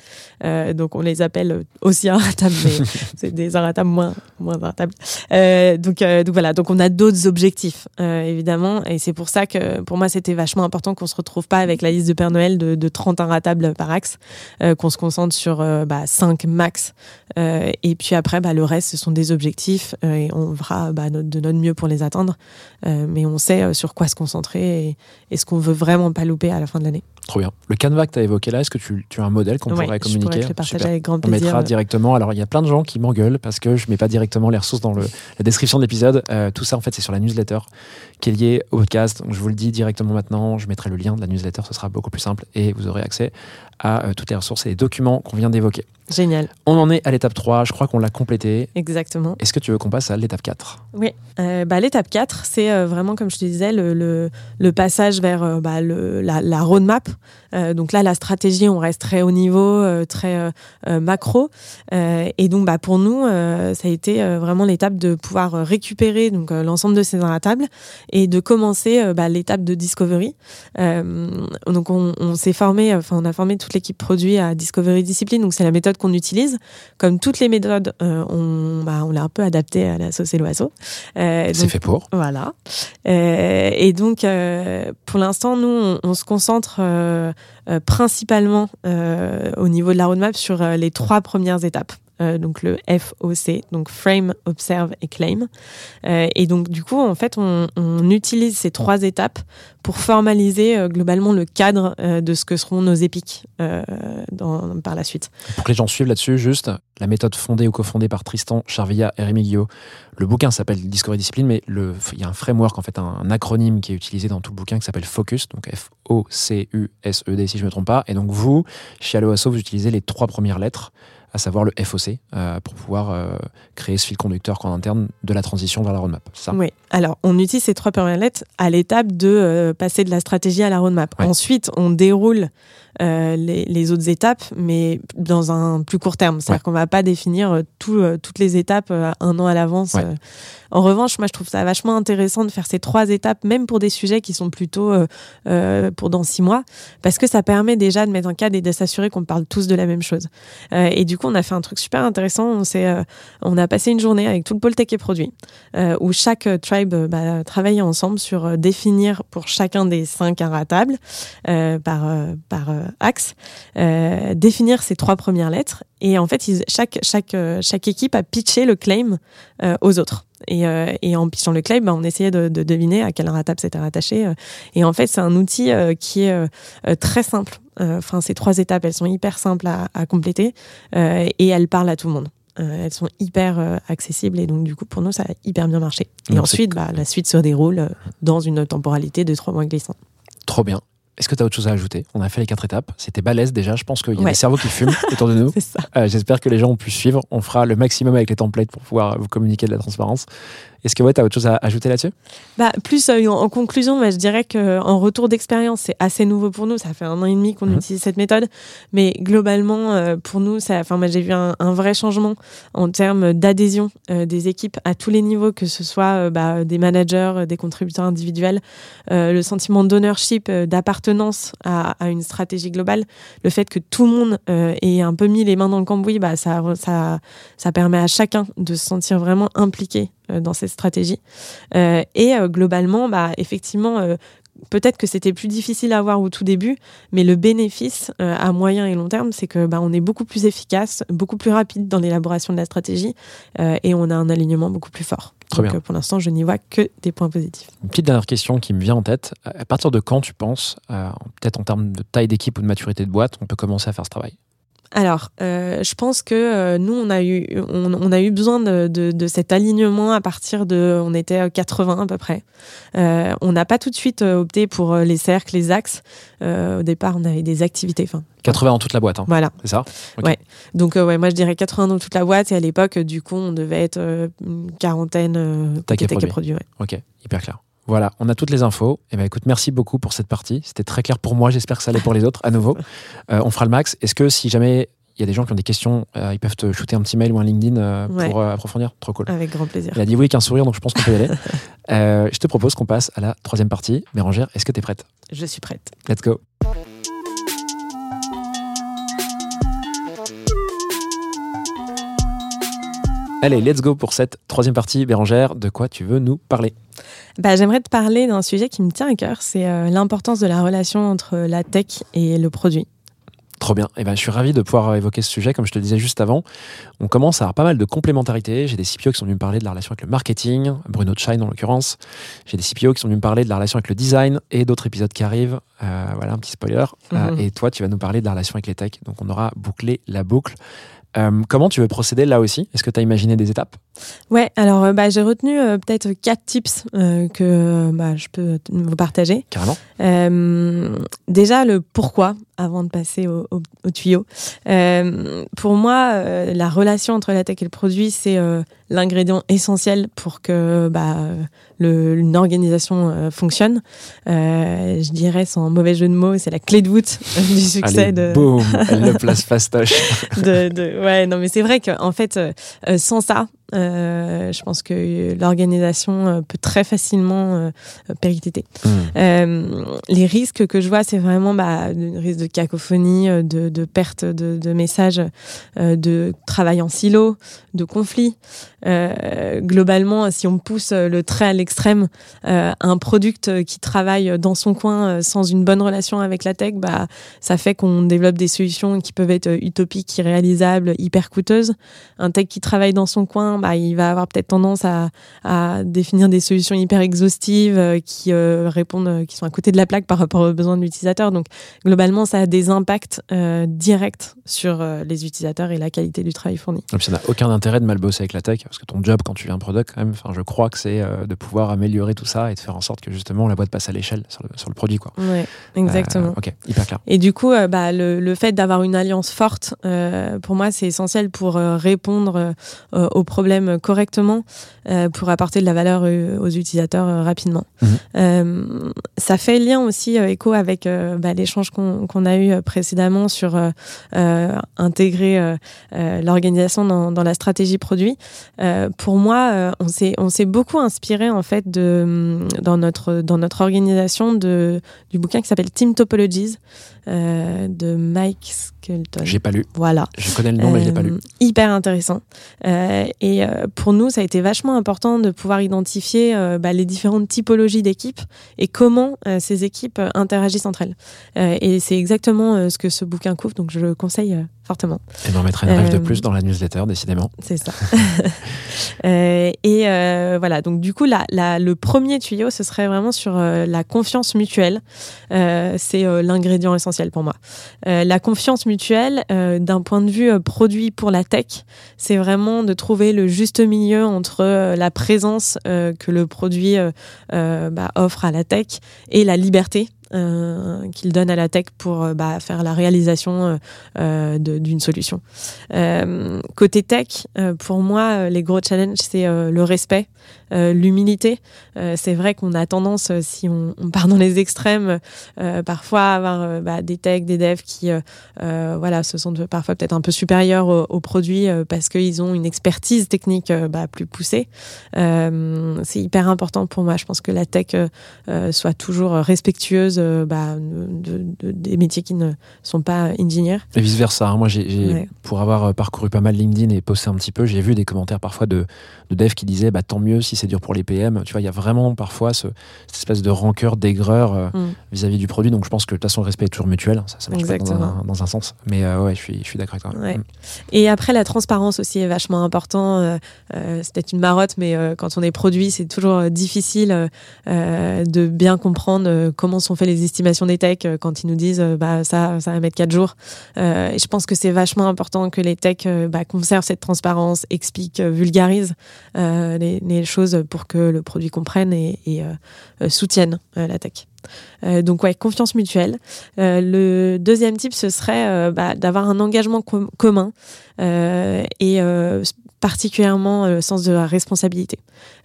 Speaker 3: Euh, donc on les appelle aussi inratables, mais c'est des inratables moins, moins inratables. Euh, donc, euh, donc voilà. Donc on a d'autres objectifs, euh, évidemment. Et c'est pour ça que pour moi, c'était vachement important qu'on se retrouve pas avec la liste de Père Noël de, de 30 inratables par axe, euh, qu'on se concentre sur euh, bah, 5 max. Euh, et puis après, bah, le reste, ce sont des objectifs euh, et on fera bah, notre- de notre mieux pour les atteindre. Euh, mais on sait euh, sur quoi se concentrer et, et ce qu'on veut vraiment pas louper à la fin de l'année?
Speaker 1: Trop bien. Le canevas que tu as évoqué là, est-ce que tu, tu as un modèle qu'on
Speaker 3: Ouais,
Speaker 1: pourrait
Speaker 3: je
Speaker 1: communiquer
Speaker 3: pourrais te le partager
Speaker 1: Super.
Speaker 3: avec grand
Speaker 1: On
Speaker 3: plaisir.
Speaker 1: mettra directement. Alors, il y a plein de gens qui m'engueulent parce que je mets pas directement les ressources dans le, la description de l'épisode. Euh, tout ça, en fait, c'est sur la newsletter qui est liée au podcast. Donc, je vous le dis directement maintenant. Je mettrai le lien de la newsletter. Ce sera beaucoup plus simple et vous aurez accès à euh, toutes les ressources et les documents qu'on vient d'évoquer.
Speaker 3: Génial,
Speaker 1: On en est à l'étape 3. Je crois qu'on l'a complété.
Speaker 3: exactement.
Speaker 1: Est-ce que tu veux qu'on passe à l'étape 4
Speaker 3: Oui, euh, bah, l'étape 4, c'est vraiment, comme je te disais, le, le, le passage vers bah, le, la, la roadmap. Euh, donc là, la stratégie, on reste très haut niveau, euh, très euh, macro. Et donc, bah, pour nous, ça a été vraiment l'étape de pouvoir récupérer donc l'ensemble de ces inratables et de commencer bah, l'étape de discovery. Donc, on, on s'est formé, enfin, on a formé toute l'équipe produit à Discovery Discipline. Donc, c'est la méthode qu'on utilise. Comme toutes les méthodes, on, bah, on l'a un peu adapté à la sauce et l'oiseau.
Speaker 1: C'est fait pour.
Speaker 3: voilà. Et donc, pour l'instant, nous, on, on se concentre principalement euh, au niveau de la roadmap sur euh, les trois premières étapes. Euh, donc le FOC, donc Frame, Observe et Claim. Euh, et donc du coup, en fait, on, utilise ces trois étapes pour formaliser euh, globalement le cadre de ce que seront nos épiques par la suite.
Speaker 1: Pour que les gens suivent là-dessus, juste la méthode fondée ou cofondée par Tristan Charvilla et Rémi Guillot. Le bouquin s'appelle Discovery Discipline, mais il y a un framework, en fait, un, acronyme qui est utilisé dans tout le bouquin qui s'appelle Focus, donc F-O-C-U-S-E-D si je ne me trompe pas. Et donc vous, chez Allo vous utilisez les trois premières lettres, à savoir le FOC, euh, pour pouvoir euh, créer ce fil conducteur qu'en interne de la transition vers la roadmap. Ça
Speaker 3: Oui. Alors, on utilise ces trois premières lettres à l'étape de euh, passer de la stratégie à la roadmap.
Speaker 1: Ouais.
Speaker 3: Ensuite, on déroule euh, les, les autres étapes, mais dans un plus court terme. C'est-à-dire
Speaker 1: Ouais.
Speaker 3: qu'on va pas définir euh, tout, euh, toutes les étapes un an à l'avance.
Speaker 1: Ouais.
Speaker 3: En revanche, moi, je trouve ça vachement intéressant de faire ces trois étapes, même pour des sujets qui sont plutôt euh, pour dans six mois, parce que ça permet déjà de mettre un cadre et de s'assurer qu'on parle tous de la même chose. Euh, et du coup, on a fait un truc super intéressant. On, s'est, on a passé une journée avec tout le pôle tech et produit, où chaque tribe bah, travaillait ensemble sur définir pour chacun des cinq inratables euh, par, par axe, euh, définir ces trois premières lettres. Et en fait, ils- chaque, chaque, euh, chaque équipe a pitché le claim euh, aux autres. Et, euh, et en pitchant le claim, bah, on essayait de, de deviner à quel ratable c'était rattaché. euh. Et en fait, c'est un outil euh, qui est euh, euh, très simple. Euh, Enfin, ces trois étapes, elles sont hyper simples à, à compléter euh, et elles parlent à tout le monde. Euh, elles sont hyper euh, accessibles et donc du coup pour nous ça a hyper bien marché. Et
Speaker 1: Donc,
Speaker 3: ensuite bah, la suite se déroule euh, dans une temporalité de trois mois glissants.
Speaker 1: Trop bien. Est-ce que tu as autre chose à ajouter? On a fait les quatre étapes. C'était balèze déjà. Je pense qu'il y a
Speaker 3: Ouais.
Speaker 1: des cerveaux qui fument autour de nous. Euh, J'espère que les gens ont pu suivre. On fera le maximum avec les templates pour pouvoir vous communiquer de la transparence. Est-ce que ouais, tu as autre chose à ajouter là-dessus?
Speaker 3: Bah, plus euh, en, conclusion, bah, je dirais qu'en retour d'expérience, c'est assez nouveau pour nous. Ça fait un an et demi qu'on
Speaker 1: Mhm.
Speaker 3: utilise cette méthode. Mais globalement, euh, pour nous, ça, moi, j'ai vu un, un vrai changement en termes d'adhésion euh, des équipes à tous les niveaux, que ce soit bah, des managers, des contributeurs individuels, le sentiment d'ownership, d'appartenance à, à une stratégie globale, le fait que tout le monde ait un peu mis les mains dans le cambouis, bah, ça, ça, ça permet à chacun de se sentir vraiment impliqué dans cette stratégie. Euh, et euh, globalement, bah, effectivement, euh, peut-être que c'était plus difficile à voir au tout début, mais le bénéfice euh, à moyen et long terme, c'est que bah, on est beaucoup plus efficace, beaucoup plus rapide dans l'élaboration de la stratégie euh, et on a un alignement beaucoup plus fort.
Speaker 1: Très
Speaker 3: Donc
Speaker 1: bien.
Speaker 3: euh, pour l'instant, je n'y vois que des points positifs.
Speaker 1: Une petite dernière question qui me vient en tête. À partir de quand tu penses, euh, peut-être en termes de taille d'équipe ou de maturité de boîte, on peut commencer à faire ce travail?
Speaker 3: Alors, euh, je pense que euh, nous, on a eu, on, on a eu besoin de, de, de cet alignement à partir de, on était à 80 à peu près. Euh, on n'a pas tout de suite opté pour les cercles, les axes. Au départ, on avait des activités. Enfin,
Speaker 1: 80 dans toute la boîte, hein,
Speaker 3: voilà.
Speaker 1: c'est ça? Ok.
Speaker 3: Ouais. Donc, ouais, moi, je dirais 80 dans toute la boîte. Et à l'époque, du coup, on devait être une quarantaine euh,
Speaker 1: Tech et
Speaker 3: côté
Speaker 1: produit.
Speaker 3: produit, ouais.
Speaker 1: Ok, hyper clair. Voilà, on a toutes les infos. Et ben écoute, merci beaucoup pour cette partie. C'était très clair pour moi. J'espère que ça allait pour les autres à nouveau. Euh, on fera le max. Est-ce que si jamais il y a des gens qui ont des questions, euh, ils peuvent te shooter un petit mail ou un LinkedIn euh,
Speaker 3: Ouais.
Speaker 1: pour approfondir? Trop cool.
Speaker 3: Avec grand plaisir.
Speaker 1: Il a dit oui qu'un sourire, donc je pense qu'on peut y aller. Je te propose qu'on passe à la troisième partie. Bérangère, est-ce que tu es prête?
Speaker 3: Je suis prête.
Speaker 1: Let's go. Allez, let's go pour cette troisième partie. Bérangère, de quoi tu veux nous parler
Speaker 3: Bah, J'aimerais te parler d'un sujet qui me tient à cœur. C'est euh, l'importance de la relation entre la tech et le produit.
Speaker 1: Trop bien. Eh ben, je suis ravi de pouvoir évoquer ce sujet. Comme je te le disais juste avant, on commence à avoir pas mal de complémentarité. J'ai des CPO qui sont venus me parler de la relation avec le marketing, Bruno Chine en l'occurrence. J'ai des CPO qui sont venus me parler de la relation avec le design et d'autres épisodes qui arrivent. Euh, voilà, un petit spoiler. Euh,
Speaker 3: Mhm.
Speaker 1: et toi, tu vas nous parler de la relation avec les techs. Donc, on aura bouclé la boucle. Euh, comment tu veux procéder là aussi? Est-ce que tu as imaginé des étapes?
Speaker 3: Ouais, alors euh, bah, j'ai retenu euh, peut-être quatre tips euh, que bah, je peux vous partager.
Speaker 1: Carrément.
Speaker 3: Déjà, le pourquoi, avant de passer au, au- au tuyau. Euh, pour moi, euh, la relation entre la tech et le produit, c'est euh, l'ingrédient essentiel pour que bah, le, une organisation euh, fonctionne. Euh, je dirais, sans mauvais jeu de mots, c'est la clé de voûte du succès
Speaker 1: Allez,
Speaker 3: de,
Speaker 1: boum Elle le place fastoche.
Speaker 3: de, de- ouais non mais c'est vrai qu'en fait euh, sans ça Euh, je pense que l'organisation euh, peut très facilement euh, péricliter.
Speaker 1: Hmm.
Speaker 3: Euh, les risques que je vois, c'est vraiment bah, le risque de cacophonie, euh, de, de perte de, de messages, euh, de travail en silo, de conflits. Euh, globalement, si on pousse euh, le trait à l'extrême, euh, un product qui travaille dans son coin euh, sans une bonne relation avec la tech, bah, ça fait qu'on développe des solutions qui peuvent être utopiques, irréalisables, hyper coûteuses. Un tech qui travaille dans son coin, bah, il va avoir peut-être tendance à, à définir des solutions hyper exhaustives euh, qui euh, répondent, euh, qui sont à côté de la plaque par rapport aux besoins de l'utilisateur. Donc, globalement, ça a des impacts euh, directs sur euh, les utilisateurs et la qualité du travail fourni.
Speaker 1: Puis ça n'a aucun intérêt de mal bosser avec la tech, parce que ton job quand tu viens un product, quand même, enfin, je crois que c'est euh, de pouvoir améliorer tout ça et de faire en sorte que justement la boîte passe à l'échelle sur le, sur le produit. Quoi.
Speaker 3: Ouais, exactement.
Speaker 1: Euh, ok, hyper clair.
Speaker 3: Et du coup, euh, bah, le, le fait d'avoir une alliance forte, euh, pour moi, c'est essentiel pour euh, répondre euh, aux problèmes correctement, euh, pour apporter de la valeur euh, aux utilisateurs euh, rapidement.
Speaker 1: Mhm.
Speaker 3: Euh, ça fait lien aussi euh, écho avec euh, bah, l'échange qu'on a eu euh, précédemment sur euh, euh, intégrer euh, euh, l'organisation dans, dans la stratégie produit. Euh, pour moi, euh, on s'est on s'est beaucoup inspiré en fait de dans notre dans notre organisation de du bouquin qui s'appelle Team Topologies euh, de Mike Skelton.
Speaker 1: J'ai pas lu.
Speaker 3: Voilà.
Speaker 1: Je connais le nom, mais je l'ai pas lu.
Speaker 3: Hyper intéressant. Et pour nous, ça a été vachement important de pouvoir identifier bah, les différentes typologies d'équipes et comment ces équipes interagissent entre elles. Et c'est exactement ce que ce bouquin couvre, donc je le conseille fortement.
Speaker 1: Et on mettra une rêve de
Speaker 3: Euh,
Speaker 1: plus dans la newsletter, décidément.
Speaker 3: C'est ça. Euh, et euh, voilà, donc du coup, la, la- le premier tuyau, ce serait vraiment sur la confiance mutuelle. C'est l'ingrédient essentiel pour moi. La confiance mutuelle, d'un point de vue produit pour la tech, c'est vraiment de trouver le juste milieu entre la présence que le produit bah, offre à la tech et la liberté. Euh, qu'il donne à la tech pour euh, bah, faire la réalisation euh, d'une solution. Côté tech, pour moi, les gros challenges, c'est le respect, euh, l'humilité. Euh, c'est vrai qu'on a tendance, euh, si on, on part dans les extrêmes, euh, parfois à avoir bah, des techs, des devs qui, voilà, se sont parfois peut-être un peu supérieurs aux, aux produits parce qu'ils ont une expertise technique bah, plus poussée. C'est hyper important pour moi. Je pense que la tech soit toujours respectueuse bah, de, de- des métiers qui ne sont pas ingénieurs.
Speaker 1: Et vice versa. Moi, j'ai, j'ai-
Speaker 3: Ouais.
Speaker 1: pour avoir parcouru pas mal LinkedIn et posté un petit peu, j'ai vu des commentaires parfois de, de devs qui disaient bah, tant mieux si c'est dur pour les PM. Tu vois, il y a vraiment parfois ce- cette espèce de rancœur, d'aigreur euh,
Speaker 3: Mm.
Speaker 1: vis-à-vis du produit. Donc je pense que de toute façon, le respect est toujours mutuel. Ça, ça marche pas dans un, dans un sens. Mais euh, ouais, je suis, je suis d'accord avec toi.
Speaker 3: Ouais.
Speaker 1: Mm.
Speaker 3: Et après, la transparence aussi est vachement important. Euh, euh, c'est peut-être une marotte, mais euh, quand on est produit, c'est toujours difficile de bien comprendre comment sont faites les estimations des techs quand ils nous disent bah ça, ça va mettre quatre jours. Et je pense que c'est vachement important que les techs bah, conservent cette transparence, expliquent, vulgarisent euh, les, choses pour que le produit comprenne et, euh, euh, soutienne la tech. Donc ouais, confiance mutuelle. Le deuxième type, ce serait bah, d'avoir un engagement com- commun et particulièrement euh, le sens de la responsabilité.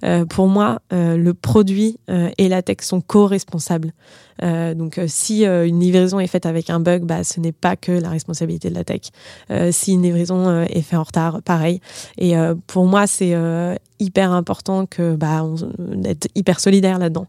Speaker 3: Euh, pour moi, euh, le produit euh, et la tech sont co-responsables. Donc, si une livraison est faite avec un bug, bah, ce n'est pas que la responsabilité de la tech. Si une livraison est faite en retard, pareil. Et pour moi, c'est hyper important que bah, on, d'être hyper solidaire là-dedans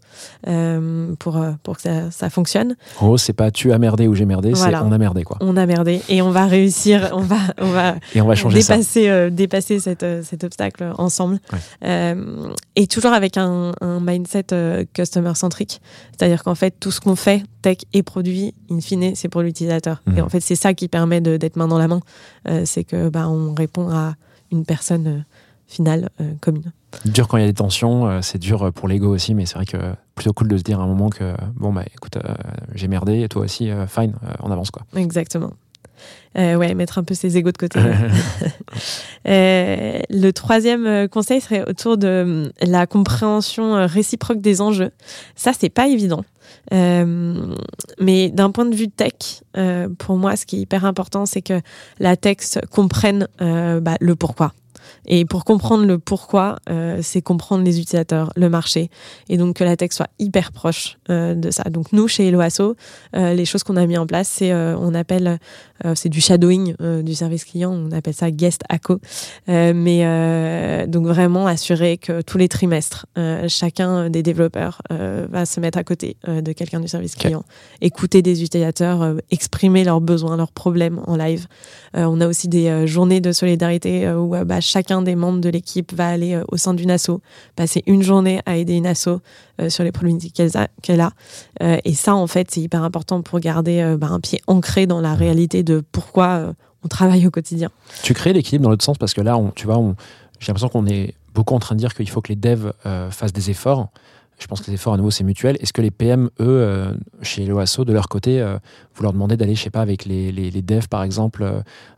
Speaker 3: pour pour que ça, ça fonctionne.
Speaker 1: En gros, c'est pas tu as merdé ou j'ai merdé,
Speaker 3: Voilà.
Speaker 1: c'est on a merdé quoi.
Speaker 3: On a merdé et on va réussir. On va on va
Speaker 1: Et on va changer ça.
Speaker 3: dépasser, dépasser cette, euh, cet obstacle ensemble.
Speaker 1: Ouais.
Speaker 3: Euh, et toujours avec un, un mindset euh, customer centrique. C'est-à-dire qu'en fait, tout ce qu'on fait, tech et produit, in fine, c'est pour l'utilisateur.
Speaker 1: Mhm.
Speaker 3: Et en fait, c'est ça qui permet de- d'être main dans la main. C'est que bah, on répond à une personne finale euh, commune.
Speaker 1: Dur quand il y a des tensions, euh, c'est dur pour l'ego aussi, mais c'est vrai que plutôt cool de se dire à un moment que bon bah écoute, euh, j'ai merdé et toi aussi, fine, on avance quoi.
Speaker 3: Exactement. Euh, ouais, mettre un peu ses égos de côté. Euh, le troisième euh, conseil serait autour de la compréhension réciproque des enjeux. Ça, c'est pas évident. Euh, mais d'un point de vue tech, euh, pour moi, ce qui est hyper important, c'est que la tech comprenne euh, bah, le pourquoi. Et pour comprendre le pourquoi, euh, c'est comprendre les utilisateurs, le marché, et donc que la tech soit hyper proche euh, de ça. Donc nous, chez Eloasso, euh, les choses qu'on a mis en place, c'est on appelle c'est du shadowing du service client, on appelle ça guest ACO. Mais donc vraiment assurer que tous les trimestres, chacun des développeurs va se mettre à côté de quelqu'un du service client, écouter des utilisateurs, exprimer leurs besoins, leurs problèmes en live. On a aussi des journées de solidarité où bah, chacun des membres de l'équipe va aller euh, au sein d'une asso, passer une journée à aider une asso euh, sur les problématiques qu'elle a. Euh, et ça, en fait, c'est hyper important pour garder bah, un pied ancré dans la réalité de pourquoi on travaille au quotidien.
Speaker 1: Tu crées l'équilibre dans l'autre sens parce que là, on, tu vois, j'ai l'impression qu'on est beaucoup en train de dire qu'il faut que les devs fassent des efforts. Je pense que les efforts, à nouveau, c'est mutuel. Est-ce que les PM, eux, euh, chez l'OASO, de leur côté, euh, vous leur demandez d'aller, je sais pas, avec les, les, les devs, par exemple,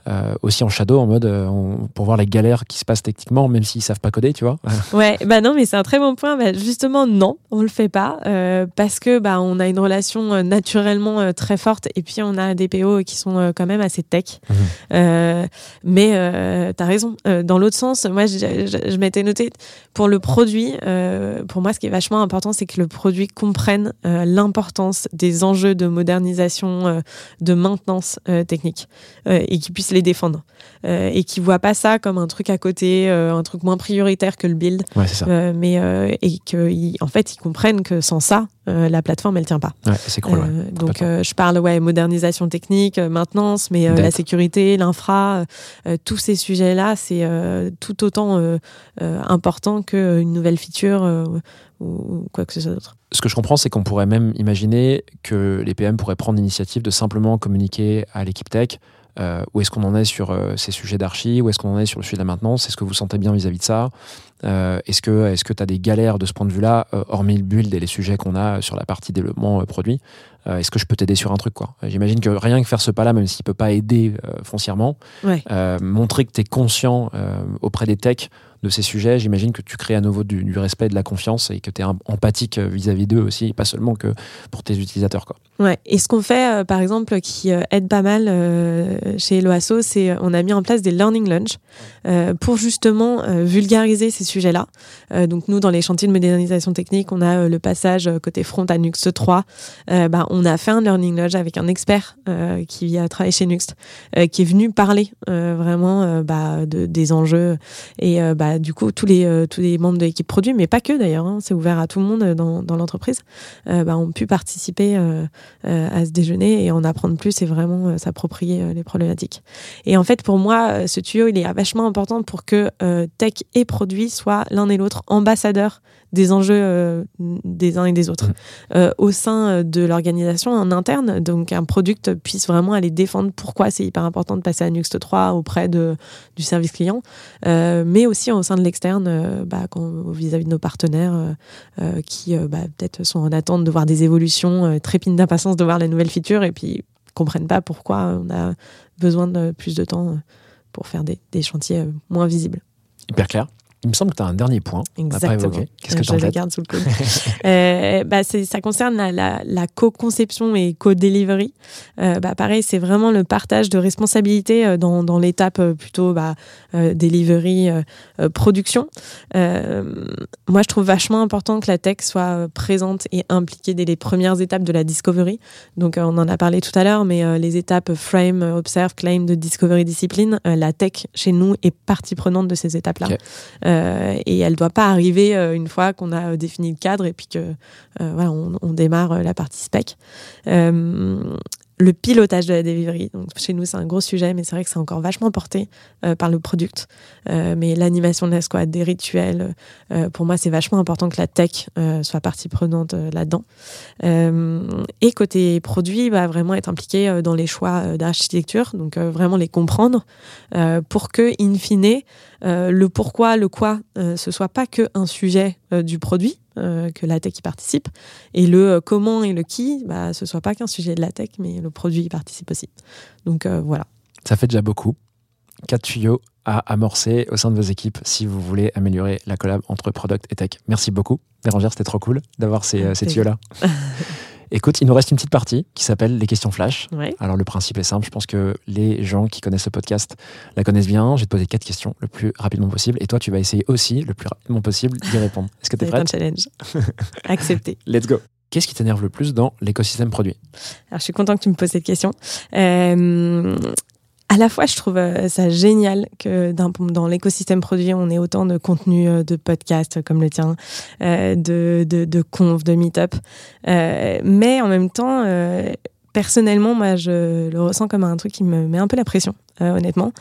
Speaker 1: euh, aussi en shadow, en mode, on- pour voir les galères qui se passent techniquement, même s'ils savent pas coder, tu vois?
Speaker 3: Ouais, bah non, mais c'est un très bon point. Bah, justement, non, on le fait pas euh, parce que bah on a une relation naturellement très forte et puis on a des PO qui sont quand même assez tech.
Speaker 1: Mhm.
Speaker 3: Euh, mais euh, t'as raison. Dans l'autre sens, moi, je, je- je m'étais noté pour le produit. pour moi, ce qui est vachement important, c'est que le produit comprenne euh, l'importance des enjeux de modernisation, euh, de maintenance euh, technique et qu'il puisse les défendre et qui voit pas ça comme un truc à côté, un truc moins prioritaire que le build.
Speaker 1: Ouais, c'est ça.
Speaker 3: Mais et qu'en en fait ils comprennent que sans ça euh, la plateforme elle tient pas
Speaker 1: Ouais, c'est cool. ouais.
Speaker 3: Euh, donc euh, je parle ouais modernisation technique maintenance mais la sécurité l'infra tous ces sujets là c'est tout autant important qu'une nouvelle feature ou quoi que ce soit d'autre
Speaker 1: Ce que je comprends, c'est qu'on pourrait même imaginer que les PM pourraient prendre l'initiative de simplement communiquer à l'équipe tech euh, où est-ce qu'on en est sur euh, ces sujets d'archi, où est-ce qu'on en est sur le sujet de la maintenance, est-ce que vous sentez bien vis-à-vis de ça? Euh, Est-ce que est-ce que tu as des galères de ce point de vue-là, hormis le build et les sujets qu'on a sur la partie développement produit? Est-ce que je peux t'aider sur un truc quoi? J'imagine que rien que faire ce pas-là, même s'il peut pas aider foncièrement,
Speaker 3: Ouais.
Speaker 1: montrer que tu es conscient auprès des techs de ces sujets, j'imagine que tu crées à nouveau du, respect et de la confiance et que tu es empathique euh, vis-à-vis d'eux aussi, pas seulement que pour tes utilisateurs. Quoi.
Speaker 3: Ouais. Et ce qu'on fait, euh, par exemple, qui euh, aide pas mal chez Loasso, c'est on a mis en place des learning lunch pour justement vulgariser ces sujets-là. Donc nous, dans les chantiers de modernisation technique, on a le passage côté front à Nuxt 3. Euh, bah, on a fait un learning lunch avec un expert qui a travaillé chez Nuxt, qui est venu parler vraiment bah, de, des enjeux et euh, du coup tous les euh, tous les membres de l'équipe produit, mais pas que d'ailleurs, hein, c'est ouvert à tout le monde euh, dans, l'entreprise, euh, bah, ont pu participer. à ce déjeuner et en apprendre plus et vraiment s'approprier les problématiques. Et en fait, pour moi, ce tuyau, il est vachement important pour que tech et produit soient l'un et l'autre ambassadeurs des enjeux euh, des uns et des autres euh, au sein euh, de l'organisation en interne. Donc, un product puisse vraiment aller défendre pourquoi c'est hyper important de passer à Nuxt 3 auprès de, du service client, euh, mais aussi au sein de l'externe, bah, vis-à-vis de nos partenaires qui bah, peut-être sont en attente de voir des évolutions, trépignent d'impatience de voir les nouvelles features et puis comprennent pas pourquoi on a besoin de plus de temps pour faire des, des chantiers moins visibles.
Speaker 1: Hyper clair. Il me semble que tu as un dernier point.
Speaker 3: Exactement.
Speaker 1: Qu'est-ce que
Speaker 3: je le garde sous le coude. Euh, bah, ça concerne la, la, la co-conception et co-delivery. Euh, bah, pareil, c'est vraiment le partage de responsabilités euh, dans, dans l'étape plutôt bah, euh, delivery, production. Moi, je trouve vachement important que la tech soit présente et impliquée dès les premières étapes de la discovery. Donc, on en a parlé tout à l'heure, mais les étapes frame, observe, claim de discovery discipline, la tech chez nous est partie prenante de ces étapes-là. Euh, et elle doit pas arriver euh, une fois qu'on a euh, défini le cadre et puis que voilà, on, démarre la partie spec. Le pilotage de la delivery. Donc, chez nous, c'est un gros sujet, mais c'est vrai que c'est encore vachement porté par le product. Mais l'animation de la squad, des rituels, pour moi, c'est vachement important que la tech soit partie prenante là-dedans. Et côté produit, va vraiment être impliqué dans les choix d'architecture, donc vraiment les comprendre pour que, in fine, euh, le pourquoi, le quoi, euh, ce soit pas que un sujet euh, du produit, euh, que la tech y participe, et le comment et le qui, bah, ce soit pas qu'un sujet de la tech, mais le produit y participe aussi. Donc voilà.
Speaker 1: Ça fait déjà beaucoup. Quatre tuyaux à amorcer au sein de vos équipes si vous voulez améliorer la collab entre product et tech. Merci beaucoup. Bérangère, c'était trop cool d'avoir ces, ces tuyaux-là. Écoute, il nous reste une petite partie qui s'appelle les questions flash.
Speaker 3: Ouais.
Speaker 1: Alors le principe est simple, je pense que les gens qui connaissent ce podcast la connaissent bien. Je vais te poser quatre questions le plus rapidement possible et toi tu vas essayer aussi le plus rapidement possible d'y répondre. Est-ce que tu es
Speaker 3: C'est un
Speaker 1: prête
Speaker 3: challenge. Accepté.
Speaker 1: Let's go. Qu'est-ce qui t'énerve le plus dans l'écosystème produit?
Speaker 3: Alors, je suis content que tu me poses cette question. Euh, à la fois, je trouve euh, ça génial que dans, l'écosystème produit, on ait autant de contenu euh, de podcasts comme le tien, euh, de, de, de conf, de meet-up. Mais en même temps, personnellement, moi, je le ressens comme un truc qui me met un peu la pression, honnêtement.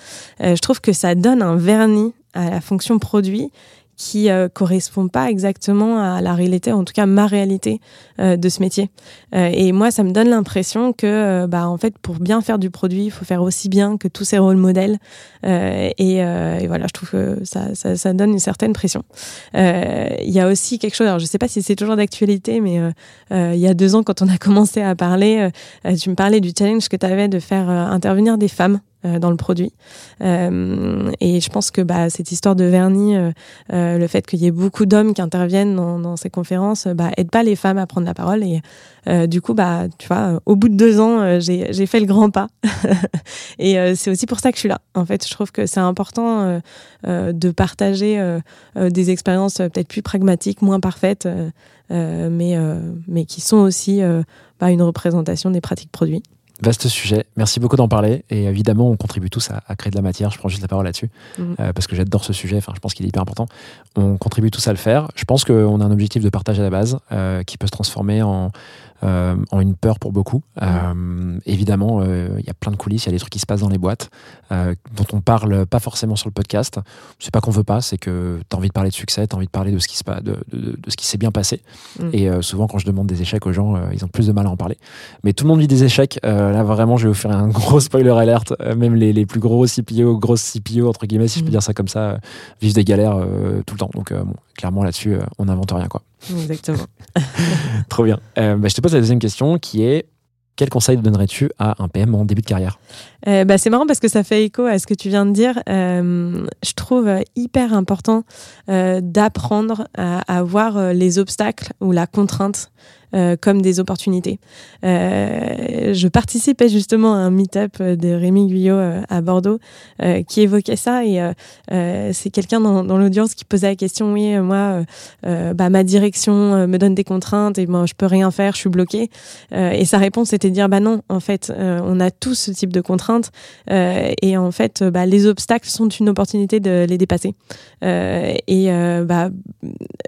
Speaker 3: Je trouve que ça donne un vernis à la fonction produit qui euh, correspond pas exactement à la réalité, en tout cas ma réalité euh, de ce métier. Euh, et moi, ça me donne l'impression que, euh, bah, en fait, pour bien faire du produit, il faut faire aussi bien que tous ces rôles modèles. Euh, et, euh, et voilà, je trouve que ça, ça, ça donne une certaine pression. Il y a aussi quelque chose, alors je sais pas si c'est toujours d'actualité, mais il y a deux ans, quand on a commencé à parler, tu me parlais du challenge que tu avais de faire intervenir des femmes dans le produit. Euh, et je pense que bah, cette histoire de vernis, euh, euh, le fait qu'il y ait beaucoup d'hommes qui interviennent dans, ces conférences, bah, aide pas les femmes à prendre la parole. Et euh, du coup, bah, tu vois, euh, au bout de deux ans, euh, j'ai fait le grand pas. et euh, c'est aussi pour ça que je suis là. En fait, je trouve que c'est important euh, euh, de partager euh, euh, des expériences euh, peut-être plus pragmatiques, moins parfaites, euh, euh, mais, euh, qui sont aussi euh, bah, une représentation des pratiques produits.
Speaker 1: Vaste sujet. Merci beaucoup d'en parler. Et évidemment, on contribue tous à, à créer de la matière. Je prends juste la parole là-dessus
Speaker 3: Mhm.
Speaker 1: euh, parce que j'adore ce sujet. Enfin, je pense qu'il est hyper important. On contribue tous à le faire. Je pense qu'on a un objectif de partage à la base euh, qui peut se transformer en, euh, en une peur pour beaucoup. Euh, évidemment, euh, il y a plein de coulisses. Il y a des trucs qui se passent dans les boîtes euh, dont on parle pas forcément sur le podcast. C'est pas qu'on veut pas, c'est que tu as envie de parler de succès, tu as envie de parler de ce qui se de, de- de ce qui s'est bien passé.
Speaker 3: Mhm.
Speaker 1: Et souvent, quand je demande des échecs aux gens, ils ont plus de mal à en parler. Mais tout le monde vit des échecs. Là, vraiment, je vais vous faire un gros spoiler alert. Même les, les plus gros CPO, grosses CPO, entre guillemets, si je peux
Speaker 3: Mhm.
Speaker 1: dire ça comme ça, vivent des galères tout le temps. Donc, bon, clairement, là-dessus, on n'invente rien. quoi.
Speaker 3: Exactement.
Speaker 1: Trop bien. Euh, bah, je te pose la deuxième question qui est quel conseil donnerais-tu à un PM en début de carrière?
Speaker 3: Euh, bah, c'est marrant parce que ça fait écho à ce que tu viens de dire. Euh, je trouve hyper important euh, d'apprendre à, à voir les obstacles ou la contrainte euh, comme des opportunités. Euh, je participais justement à un meet-up de Rémi Guyot euh, à Bordeaux euh, qui évoquait ça et c'est quelqu'un dans, dans l'audience qui posait la question oui moi bah, ma direction me donne des contraintes et moi je peux rien faire je suis bloqué et sa réponse c'était de dire bah non en fait on a tous ce type de contraintes et en fait bah, les obstacles sont une opportunité de les dépasser et bah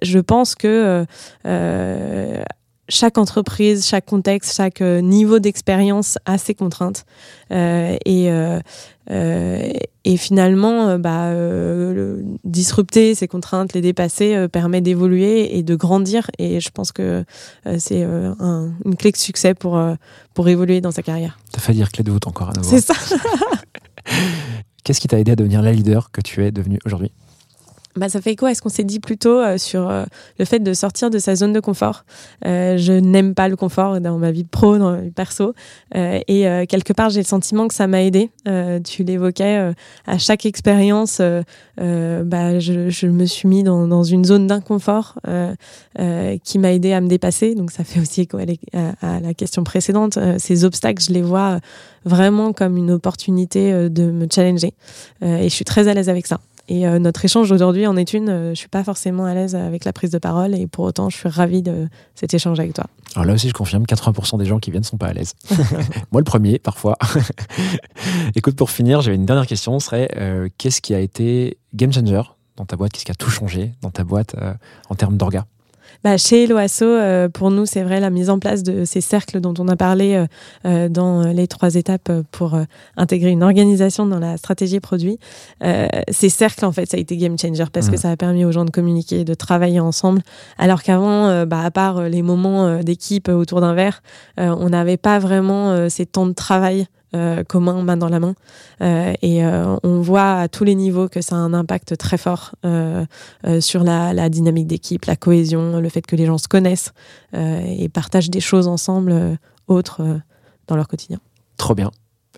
Speaker 3: je pense que euh, chaque entreprise, chaque contexte, chaque euh, niveau d'expérience a ses contraintes. Euh, et, euh, et finalement, bah, euh, le- disrupter ces contraintes, les dépasser, permet d'évoluer et de grandir. Et je pense que c'est un- une clé de succès pour, pour évoluer dans sa carrière.
Speaker 1: T'as fait dire clé de voûte encore à nouveau.
Speaker 3: C'est ça.
Speaker 1: Qu'est-ce qui t'a aidé à devenir la leader que tu es devenue aujourd'hui?
Speaker 3: Bah, ça fait écho à ce qu'on s'est dit plus tôt euh, sur euh, le fait de sortir de sa zone de confort? Euh, je n'aime pas le confort dans ma vie pro, dans ma vie perso. Euh, et euh, quelque part, j'ai le sentiment que ça m'a aidé. Euh, tu l'évoquais, à chaque expérience, bah, je, je me suis mis dans, dans une zone d'inconfort qui m'a aidé à me dépasser. Donc ça fait aussi écho à, à- la question précédente. Ces obstacles, je les vois vraiment comme une opportunité de me challenger. Et je suis très à l'aise avec ça. Et euh, notre échange aujourd'hui en est une. euh, je suis pas forcément à l'aise avec la prise de parole et pour autant, je suis ravie de cet échange avec toi.
Speaker 1: Alors là aussi, je confirme, 80% des gens qui viennent sont pas à l'aise. Moi, le premier, parfois. Écoute, pour finir, j'avais une dernière question. Serait euh, qu'est-ce qui a été game changer dans ta boîte? Qu'est-ce qui a tout changé dans ta boîte euh, en termes d'orga?
Speaker 3: Bah, chez Eloasso, euh, pour nous, c'est vrai la mise en place de ces cercles dont on a parlé euh, euh, dans les trois étapes euh, pour euh, intégrer une organisation dans la stratégie produit. Euh, ces cercles, en fait, ça a été game changer parce que ça a permis aux gens de communiquer, de travailler ensemble. Alors qu'avant, bah, à part les moments d'équipe autour d'un verre, euh, on n'avait pas vraiment ces temps de travail communs, main dans la main. Euh, et euh, on voit à tous les niveaux que ça a un impact très fort euh, euh, sur la, la dynamique d'équipe, la cohésion, le fait que les gens se connaissent euh, et partagent des choses ensemble euh, autres euh, dans leur quotidien.
Speaker 1: Trop bien.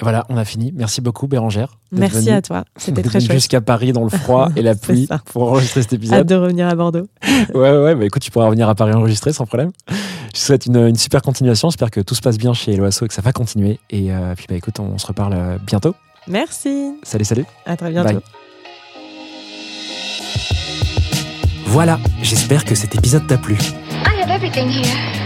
Speaker 1: Voilà, on a fini. Merci beaucoup, Bérangère.
Speaker 3: Merci
Speaker 1: venue.
Speaker 3: à toi. C'était très chouette.
Speaker 1: Jusqu'à Paris dans le froid et la
Speaker 3: C'est
Speaker 1: pluie
Speaker 3: ça.
Speaker 1: pour enregistrer cet
Speaker 3: Hâte
Speaker 1: épisode.
Speaker 3: de revenir à Bordeaux.
Speaker 1: Ouais, ouais, ouais, bah écoute, tu pourras revenir à Paris enregistrer sans problème. Je te souhaite une, une super continuation. J'espère que tout se passe bien chez Eloasso et que ça va continuer. Et euh, puis, bah écoute, on se reparle euh, bientôt.
Speaker 3: Merci.
Speaker 1: Salut, salut.
Speaker 3: À très bientôt.
Speaker 1: Bye. Voilà, j'espère que cet épisode t'a plu.
Speaker 4: I have everything here.